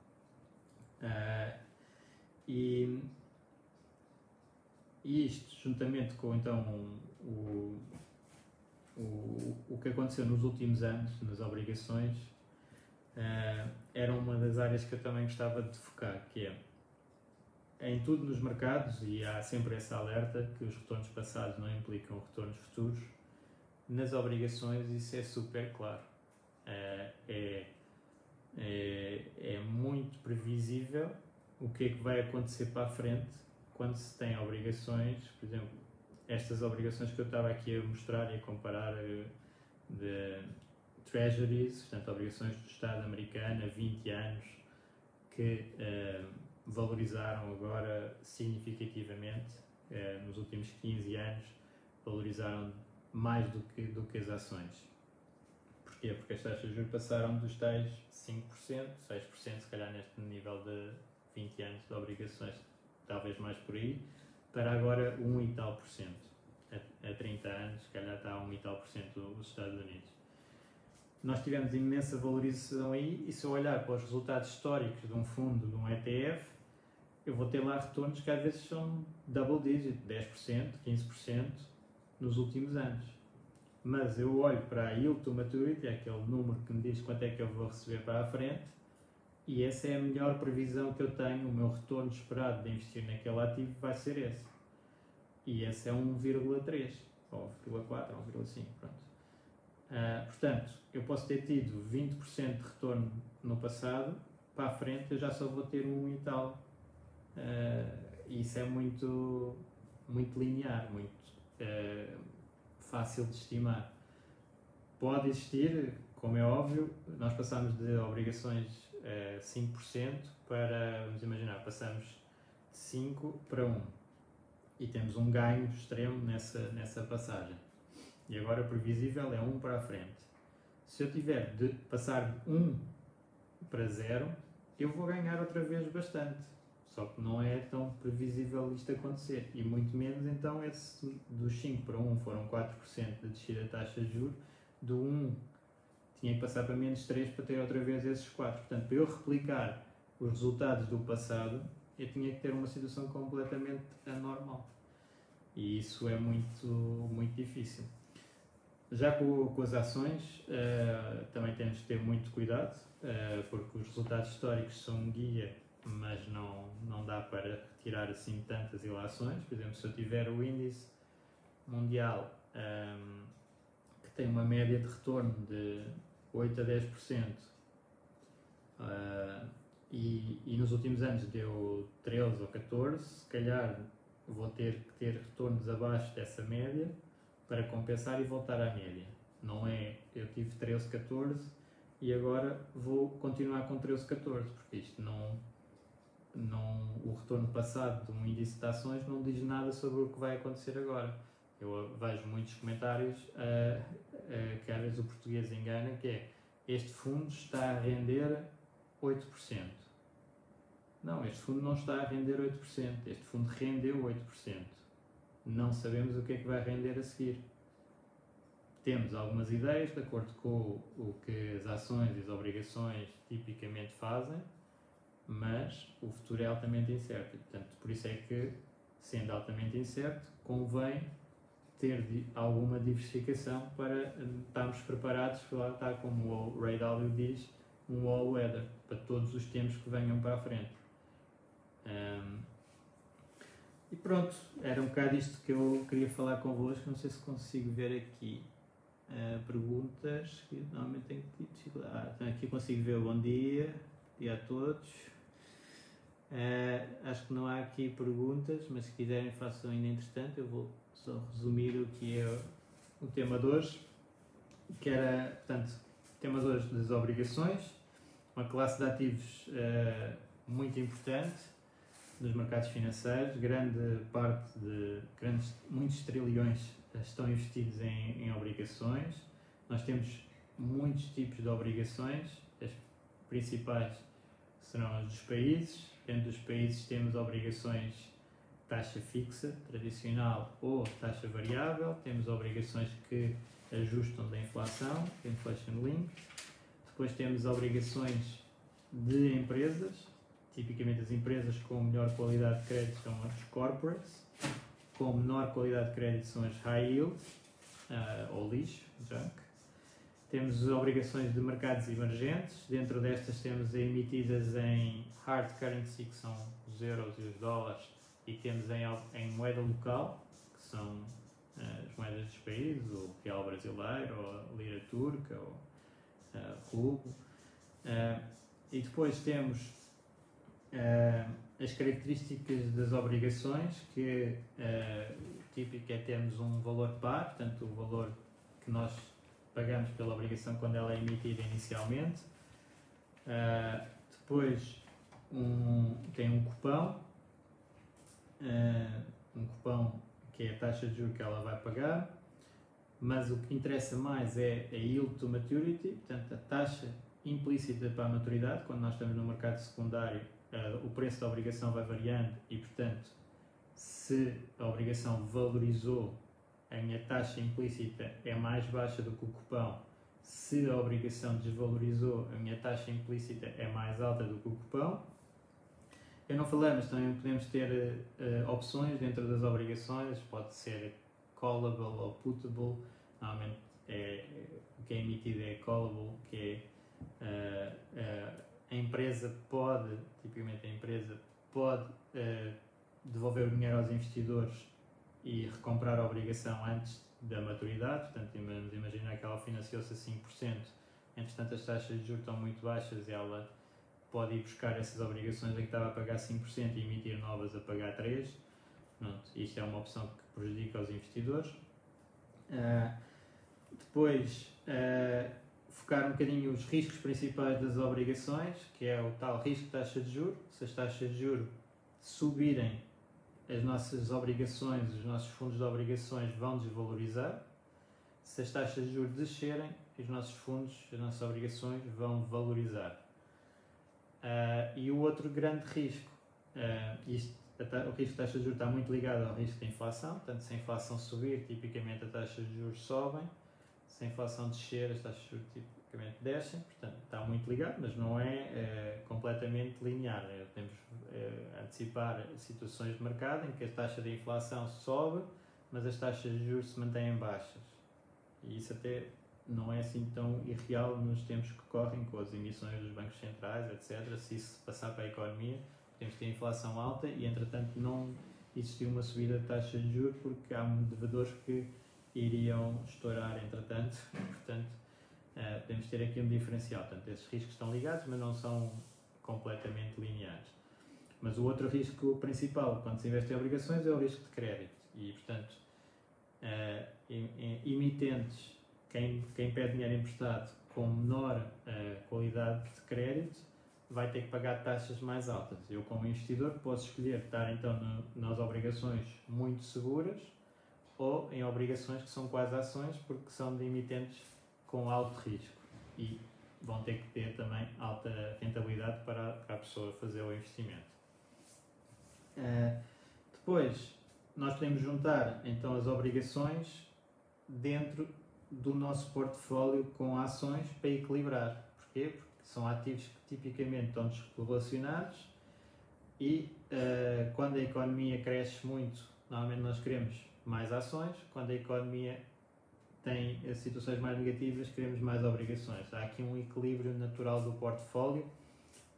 e e isto, juntamente com então o, o, o que aconteceu nos últimos anos, nas obrigações, uh, era uma das áreas que eu também gostava de focar, que é em tudo nos mercados, e há sempre essa alerta que os retornos passados não implicam retornos futuros, nas obrigações isso é super claro. Uh, é, é, é muito previsível o que é que vai acontecer para a frente quando se tem obrigações, por exemplo, estas obrigações que eu estava aqui a mostrar e a comparar eh, de treasuries, portanto, obrigações do Estado americano a 20 anos, que uh, valorizaram agora significativamente, uh, nos últimos 15 anos, valorizaram mais do que, do que as ações. Porquê? Porque as taxas de juros passaram dos tais 5%, 6%, se calhar neste nível de 20 anos de obrigações talvez mais por aí, para agora 1 e tal por cento. A, a 30 anos, se calhar está a 1 e tal por cento dos Estados Unidos. Nós tivemos imensa valorização aí, e se eu olhar para os resultados históricos de um fundo, de um ETF, eu vou ter lá retornos que às vezes são double digit, 10%, 15% nos últimos anos. Mas eu olho para a yield to maturity, é aquele número que me diz quanto é que eu vou receber para a frente, e essa é a melhor previsão que eu tenho, o meu retorno esperado de investir naquele ativo vai ser esse. E esse é 1,3, ou 1,4, ou 1,5, pronto. Uh, portanto, eu posso ter tido 20% de retorno no passado, para a frente eu já só vou ter um e tal. Uh, isso é muito, muito linear, muito uh, fácil de estimar. Pode existir, como é óbvio, nós passamos de obrigações uh, 5% para, vamos imaginar, passamos de 5 para 1 e temos um ganho extremo nessa, nessa passagem. E agora previsível é 1 para a frente. Se eu tiver de passar de 1 para 0, eu vou ganhar outra vez bastante. Só que não é tão previsível isto acontecer. E muito menos então esse dos 5 para 1 foram 4% de descida da taxa de juros, do 1 tinha que passar para menos 3 para ter outra vez esses 4. Portanto, para eu replicar os resultados do passado, eu tinha que ter uma situação completamente anormal. E isso é muito, muito difícil. Já com, com as ações, uh, também temos de ter muito cuidado, uh, porque os resultados históricos são um guia, mas não, não dá para retirar assim tantas ilações. Por exemplo, se eu tiver o índice mundial um, ehm, que tem uma média de retorno de 8 a 10%, uh, e, e nos últimos anos deu 13 ou 14, se calhar vou ter que ter retornos abaixo dessa média para compensar e voltar à média. Não é eu tive 13, 14 e agora vou continuar com 13, 14, porque isto não, não o retorno passado de um índice de ações não diz nada sobre o que vai acontecer agora. Eu vejo muitos comentários uh, uh, que às vezes o português engana, que é este fundo está a render 8%. Não, este fundo não está a render 8%, este fundo rendeu 8%. Não sabemos o que é que vai render a seguir. Temos algumas ideias de acordo com o que as ações e as obrigações tipicamente fazem, mas o futuro é altamente incerto. Portanto, por isso é que, sendo altamente incerto, convém ter alguma diversificação para estarmos preparados, lá está como o Ray Dalio diz, um all weather, para todos os tempos que venham para a frente. Um, e pronto, era um bocado isto que eu queria falar convosco. Não sei se consigo ver aqui uh, perguntas que normalmente tenho tido Ah, aqui consigo ver o bom dia, dia a todos. Uh, acho que não há aqui perguntas, mas se quiserem façam ainda entretanto. Eu vou resumir o que é o tema de hoje, que era, portanto, tema de hoje das obrigações, uma classe de ativos uh, muito importante dos mercados financeiros, grande parte de grandes, muitos trilhões estão investidos em, em obrigações. Nós temos muitos tipos de obrigações, as principais serão as dos países. Dentro dos países temos obrigações taxa fixa, tradicional ou taxa variável, temos obrigações que ajustam da inflação, inflation link. Depois temos obrigações de empresas, Tipicamente as empresas com melhor qualidade de crédito são as corporates, com menor qualidade de crédito são as high yield, uh, ou lixo, junk. Temos obrigações de mercados emergentes, dentro destas temos emitidas em hard currency, que são os euros e os dólares, e temos em, em moeda local, que são uh, as moedas dos países, o real brasileiro, ou a lira turca, ou uh, rublo. Uh, e depois temos uh, as características das obrigações, que uh, típico é termos um valor par, portanto o valor que nós pagamos pela obrigação quando ela é emitida inicialmente. Uh, depois um, tem um cupão, um cupão que é a taxa de juros que ela vai pagar, mas o que interessa mais é a yield to maturity, portanto a taxa implícita para a maturidade, quando nós estamos no mercado secundário uh, o preço da obrigação vai variando e, portanto, se a obrigação valorizou, a minha taxa implícita é mais baixa do que o cupão. Se a obrigação desvalorizou, a minha taxa implícita é mais alta do que o cupão. Eu não falei, mas também podemos ter uh, opções dentro das obrigações, pode ser callable ou putable. Normalmente é, o que é emitido é callable, que é uh, uh, a empresa pode, tipicamente a empresa pode devolver o dinheiro aos investidores e recomprar a obrigação antes da maturidade, portanto vamos imaginar que ela financiou-se a 5%, entretanto as taxas de juros estão muito baixas e ela pode ir buscar essas obrigações em que estava a pagar 5% e emitir novas a pagar 3%. Pronto, isto é uma opção que prejudica os investidores. Uh, depois, uh, focar um bocadinho os riscos principais das obrigações, que é o tal risco de taxa de juros. Se as taxas de juros subirem, as nossas obrigações, os nossos fundos de obrigações vão desvalorizar. Se as taxas de juros descerem, os nossos fundos, as nossas obrigações vão valorizar. Uh, e o outro grande risco, uh, isto, o risco de taxa de juros está muito ligado ao risco da inflação, portanto, se a inflação subir, tipicamente as taxas de juros sobem, se a inflação descer, as taxas de juros tipicamente descem, portanto, está muito ligado, mas não é uh, completamente linear. Né? Temos antecipar situações de mercado em que a taxa de inflação sobe, mas as taxas de juros se mantêm baixas. E isso até não é assim tão irreal nos tempos que correm, com as emissões dos bancos centrais, etc. Se isso passar para a economia, que ter inflação alta e, entretanto, não existiu uma subida de taxas de juros porque há devedores que iriam estourar, entretanto. [laughs] Portanto, uh, podemos ter aqui um diferencial. Portanto, esses riscos estão ligados, mas não são completamente lineares. Mas o outro risco principal quando se investe em obrigações é o risco de crédito. E, portanto, uh, emitentes quem, quem pede dinheiro emprestado com menor uh, qualidade de crédito vai ter que pagar taxas mais altas. Eu, como investidor, posso escolher estar então no, nas obrigações muito seguras ou em obrigações que são quase ações porque são de emitentes com alto risco e vão ter que ter também alta rentabilidade para, para a pessoa fazer o investimento. Uh, depois, nós podemos juntar então as obrigações dentro do nosso portfólio com ações para equilibrar. Porquê? Porque são ativos que tipicamente estão descorrelacionados e uh, quando a economia cresce muito, normalmente nós queremos mais ações, quando a economia tem situações mais negativas, queremos mais obrigações. Há aqui um equilíbrio natural do portfólio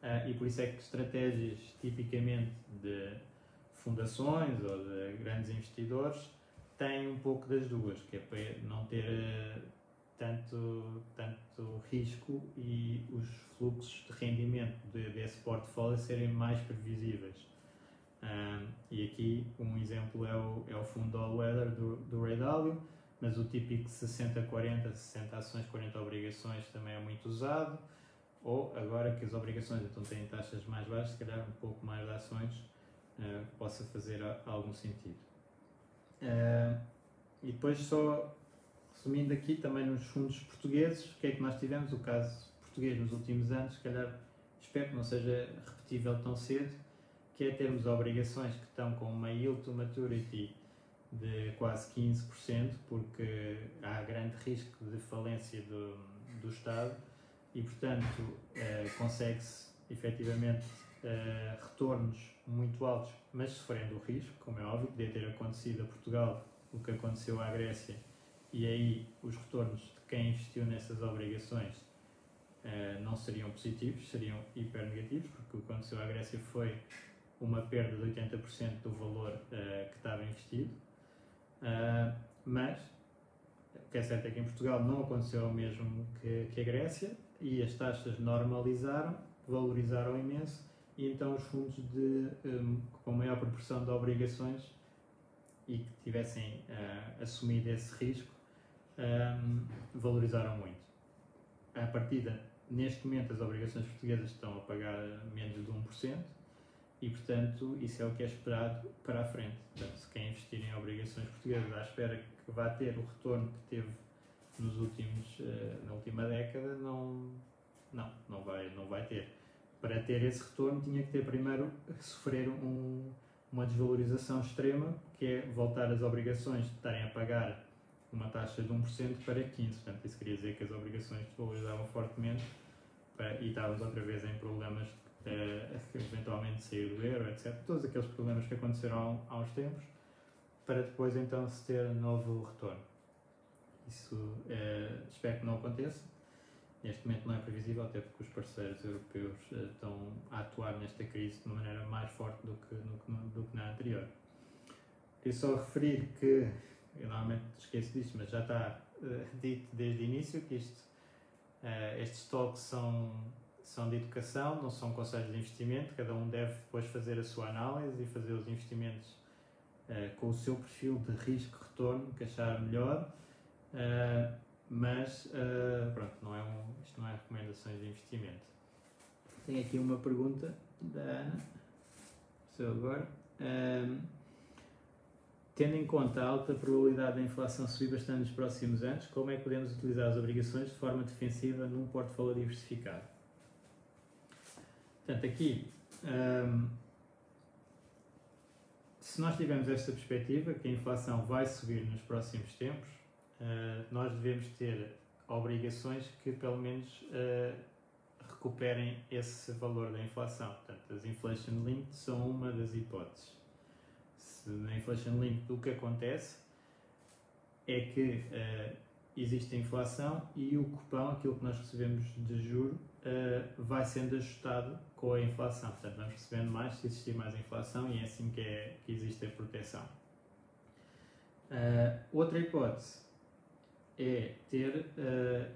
uh, e por isso é que estratégias tipicamente de fundações ou de grandes investidores tem um pouco das duas, que é para não ter uh, tanto, tanto risco e os fluxos de rendimento de, desse portfólio serem mais previsíveis. Um, e aqui um exemplo é o, é o fundo All Weather do, do Ray Dalio, mas o típico 60-40, 60 ações, 40 obrigações também é muito usado. Ou agora que as obrigações então têm taxas mais baixas, se calhar um pouco mais de ações uh, possa fazer algum sentido. Uh, e depois só resumindo aqui também nos fundos portugueses, o que é que nós tivemos? O caso português nos últimos anos, se calhar espero que não seja repetível tão cedo, que é termos obrigações que estão com uma yield to maturity de quase 15%, porque há grande risco de falência do, do Estado e, portanto, eh, consegue-se efetivamente eh, retornos muito altos, mas sofrendo o risco, como é óbvio, podia ter acontecido a Portugal o que aconteceu à Grécia, e aí os retornos de quem investiu nessas obrigações uh, não seriam positivos, seriam hiper negativos, porque o que aconteceu à Grécia foi uma perda de 80% do valor uh, que estava investido. Uh, mas o que é certo é que em Portugal não aconteceu o mesmo que, que a Grécia e as taxas normalizaram, valorizaram imenso e então os fundos de, um, com maior proporção de obrigações e que tivessem uh, assumido esse risco um, valorizaram muito. A partida, neste momento, as obrigações portuguesas estão a pagar menos de 1% e, portanto, isso é o que é esperado para a frente. Portanto, se quem investir em obrigações portuguesas à espera que vá ter o retorno que teve nos últimos, uh, na última década, não, não, não, vai, não vai ter para ter esse retorno tinha que ter primeiro sofrer um, uma desvalorização extrema, que é voltar as obrigações de estarem a pagar uma taxa de 1% para 15%. Portanto, isso queria dizer que as obrigações desvalorizavam fortemente para, e estávamos outra vez em problemas de, de eventualmente sair do euro, etc. Todos aqueles problemas que aconteceram há uns tempos, para depois então se ter novo retorno. Isso é, espero que não aconteça Neste momento não é previsível, até porque os parceiros europeus uh, estão a atuar nesta crise de uma maneira mais forte do que, do que na anterior. Queria só referir que, eu normalmente esqueço disto, mas já está uh, dito desde o início que isto, uh, estes talks são, são de educação, não são conselhos de investimento, cada um deve depois fazer a sua análise e fazer os investimentos uh, com o seu perfil de risco-retorno que achar melhor, uh, mas uh, pronto, não é um, isto não é recomendações de investimento. Tenho aqui uma pergunta da Ana, sou agora. Tendo em conta a alta probabilidade da inflação subir bastante nos próximos anos, como é que podemos utilizar as obrigações de forma defensiva num portfólio diversificado? Portanto, aqui, um, se nós tivermos esta perspectiva, que a inflação vai subir nos próximos tempos, uh, nós devemos ter obrigações que pelo menos uh, recuperem esse valor da inflação. Portanto, as inflation linked são uma das hipóteses na Inflation Link, o que acontece é que uh, existe a inflação e o cupão, aquilo que nós recebemos de juro, uh, vai sendo ajustado com a inflação. Portanto, vamos recebendo mais se existir mais inflação e é assim que, é, que existe a proteção. Uh, outra hipótese é ter,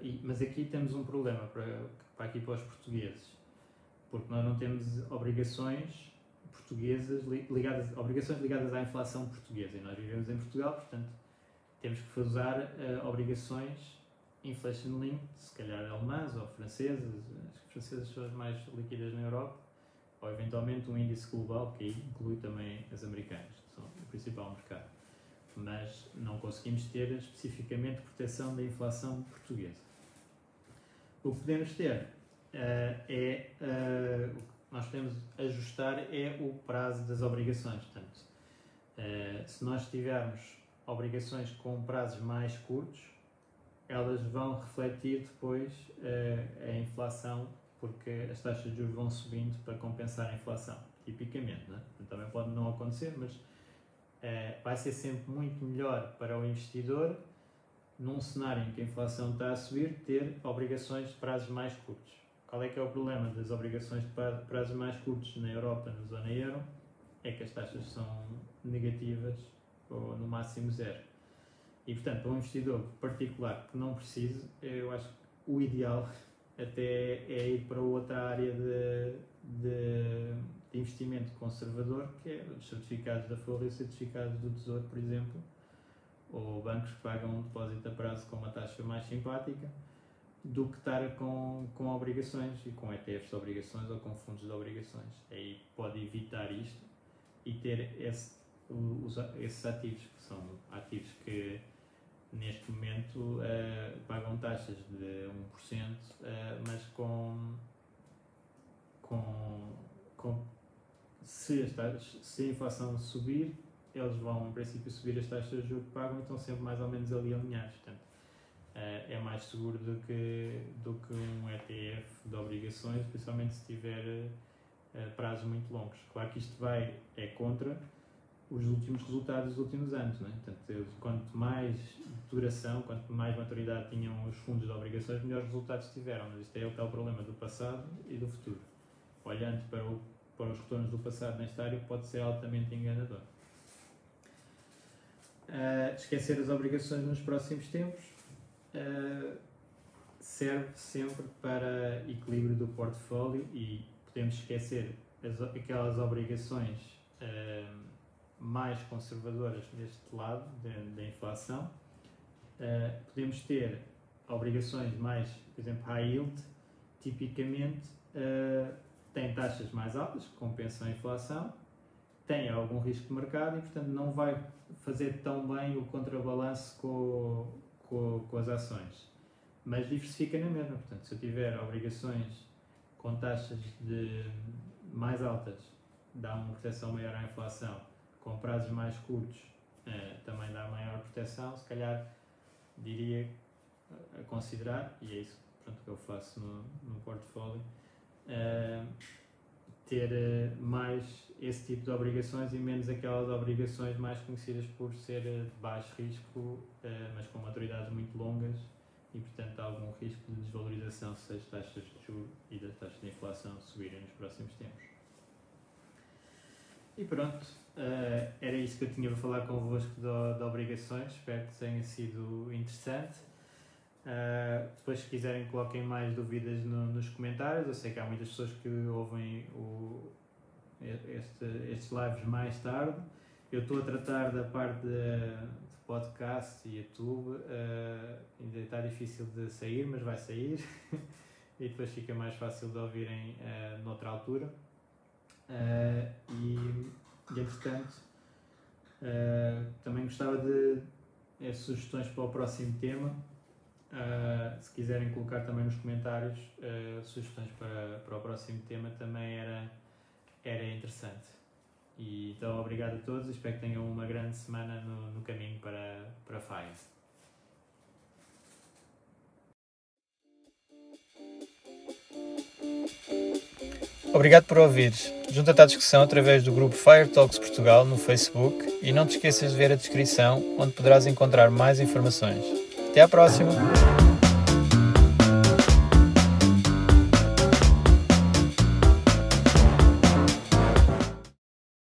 e, mas aqui temos um problema para, para aqui para os portugueses, porque nós não temos obrigações portuguesas ligadas, obrigações ligadas à inflação portuguesa. E nós vivemos em Portugal, portanto, temos que usar uh, obrigações inflation linked, se calhar alemãs ou francesas, as francesas são as mais líquidas na Europa, ou eventualmente um índice global, que inclui também as americanas, que são o principal mercado. Mas não conseguimos ter especificamente proteção da inflação portuguesa. O que podemos ter uh, é uh, nós podemos ajustar é o prazo das obrigações. Portanto, uh, se nós tivermos obrigações com prazos mais curtos, elas vão refletir depois a inflação, porque as taxas de juros vão subindo para compensar a inflação, tipicamente. Né? Também pode não acontecer, mas vai ser sempre muito melhor para o investidor, num cenário em que a inflação está a subir, ter obrigações de prazos mais curtos. Qual é que é o problema das obrigações de prazos mais curtos na Europa, na zona euro? É que as taxas são negativas ou no máximo zero. E, portanto, para um investidor particular que não precise, eu acho que o ideal [laughs] até é ir para outra área de, de, de investimento conservador, que é os certificados da Folha e os certificados do Tesouro, por exemplo, ou bancos que pagam um depósito a prazo com uma taxa mais simpática do que estar com, com obrigações e com ETFs de obrigações ou com fundos de obrigações. Aí pode evitar isto e ter esse, os, esses ativos, que são ativos que neste momento uh, pagam taxas de 1%, uh, eh, mas com, com, com se, as taxas, se a inflação subir, eles vão, em princípio, subir as taxas de juros que pagam e estão sempre mais ou menos ali alinhados. Portanto, uh, é mais seguro do que, do que um ETF de obrigações, principalmente se tiver uh, prazos muito longos. Claro que isto vai, é contra os últimos resultados dos últimos anos. Né? Portanto, quanto mais duração, quanto mais maturidade tinham os fundos de obrigações, melhores resultados tiveram. Mas isto é o tal problema do passado e do futuro. Olhando para, o, para os retornos do passado nesta área, pode ser altamente enganador. Uh, esquecer as obrigações nos próximos tempos uh, serve sempre para equilíbrio do portfólio e podemos esquecer as, aquelas obrigações uh, mais conservadoras deste lado da inflação. Podemos ter obrigações mais, por exemplo, high yield, tipicamente taxas mais altas, que compensam a inflação, tem algum risco de mercado e, portanto, não vai fazer tão bem o contrabalanço com, com, com as ações. Mas diversifica na mesma. Portanto, se eu tiver obrigações com taxas de mais altas, dá uma proteção maior à inflação, com prazos mais curtos, eh, também dá maior proteção. Se calhar diria a considerar, e é isso pronto, que eu faço no, no portfólio, eh, ter eh, mais esse tipo de obrigações e menos aquelas obrigações mais conhecidas por ser eh, de baixo risco, eh, mas com maturidades muito longas e, portanto, algum risco de desvalorização se as taxas de juros e das taxas de inflação subirem nos próximos tempos. E pronto, era isso que eu tinha para falar convosco de, de obrigações, espero que tenha sido interessante. Uh, depois, se quiserem, coloquem mais dúvidas no, nos comentários. Eu sei que há muitas pessoas que ouvem o, este, estes lives mais tarde. Eu estou a tratar da parte de, de podcast e YouTube. Uh, ainda está difícil de sair, mas vai sair. [laughs] e depois fica mais fácil de ouvirem uh, noutra altura. Uh, e, e, entretanto, também gostava de é, sugestões para o próximo tema. Uh, se quiserem colocar também nos comentários sugestões para, para o próximo tema, também era, era interessante. E, então, obrigado a todos. Espero que tenham uma grande semana no, no caminho para, para FAIA. Obrigado por ouvires. Junta-te à discussão através do grupo Fire Talks Portugal no Facebook e não te esqueças de ver a descrição, onde poderás encontrar mais informações. Até à próxima!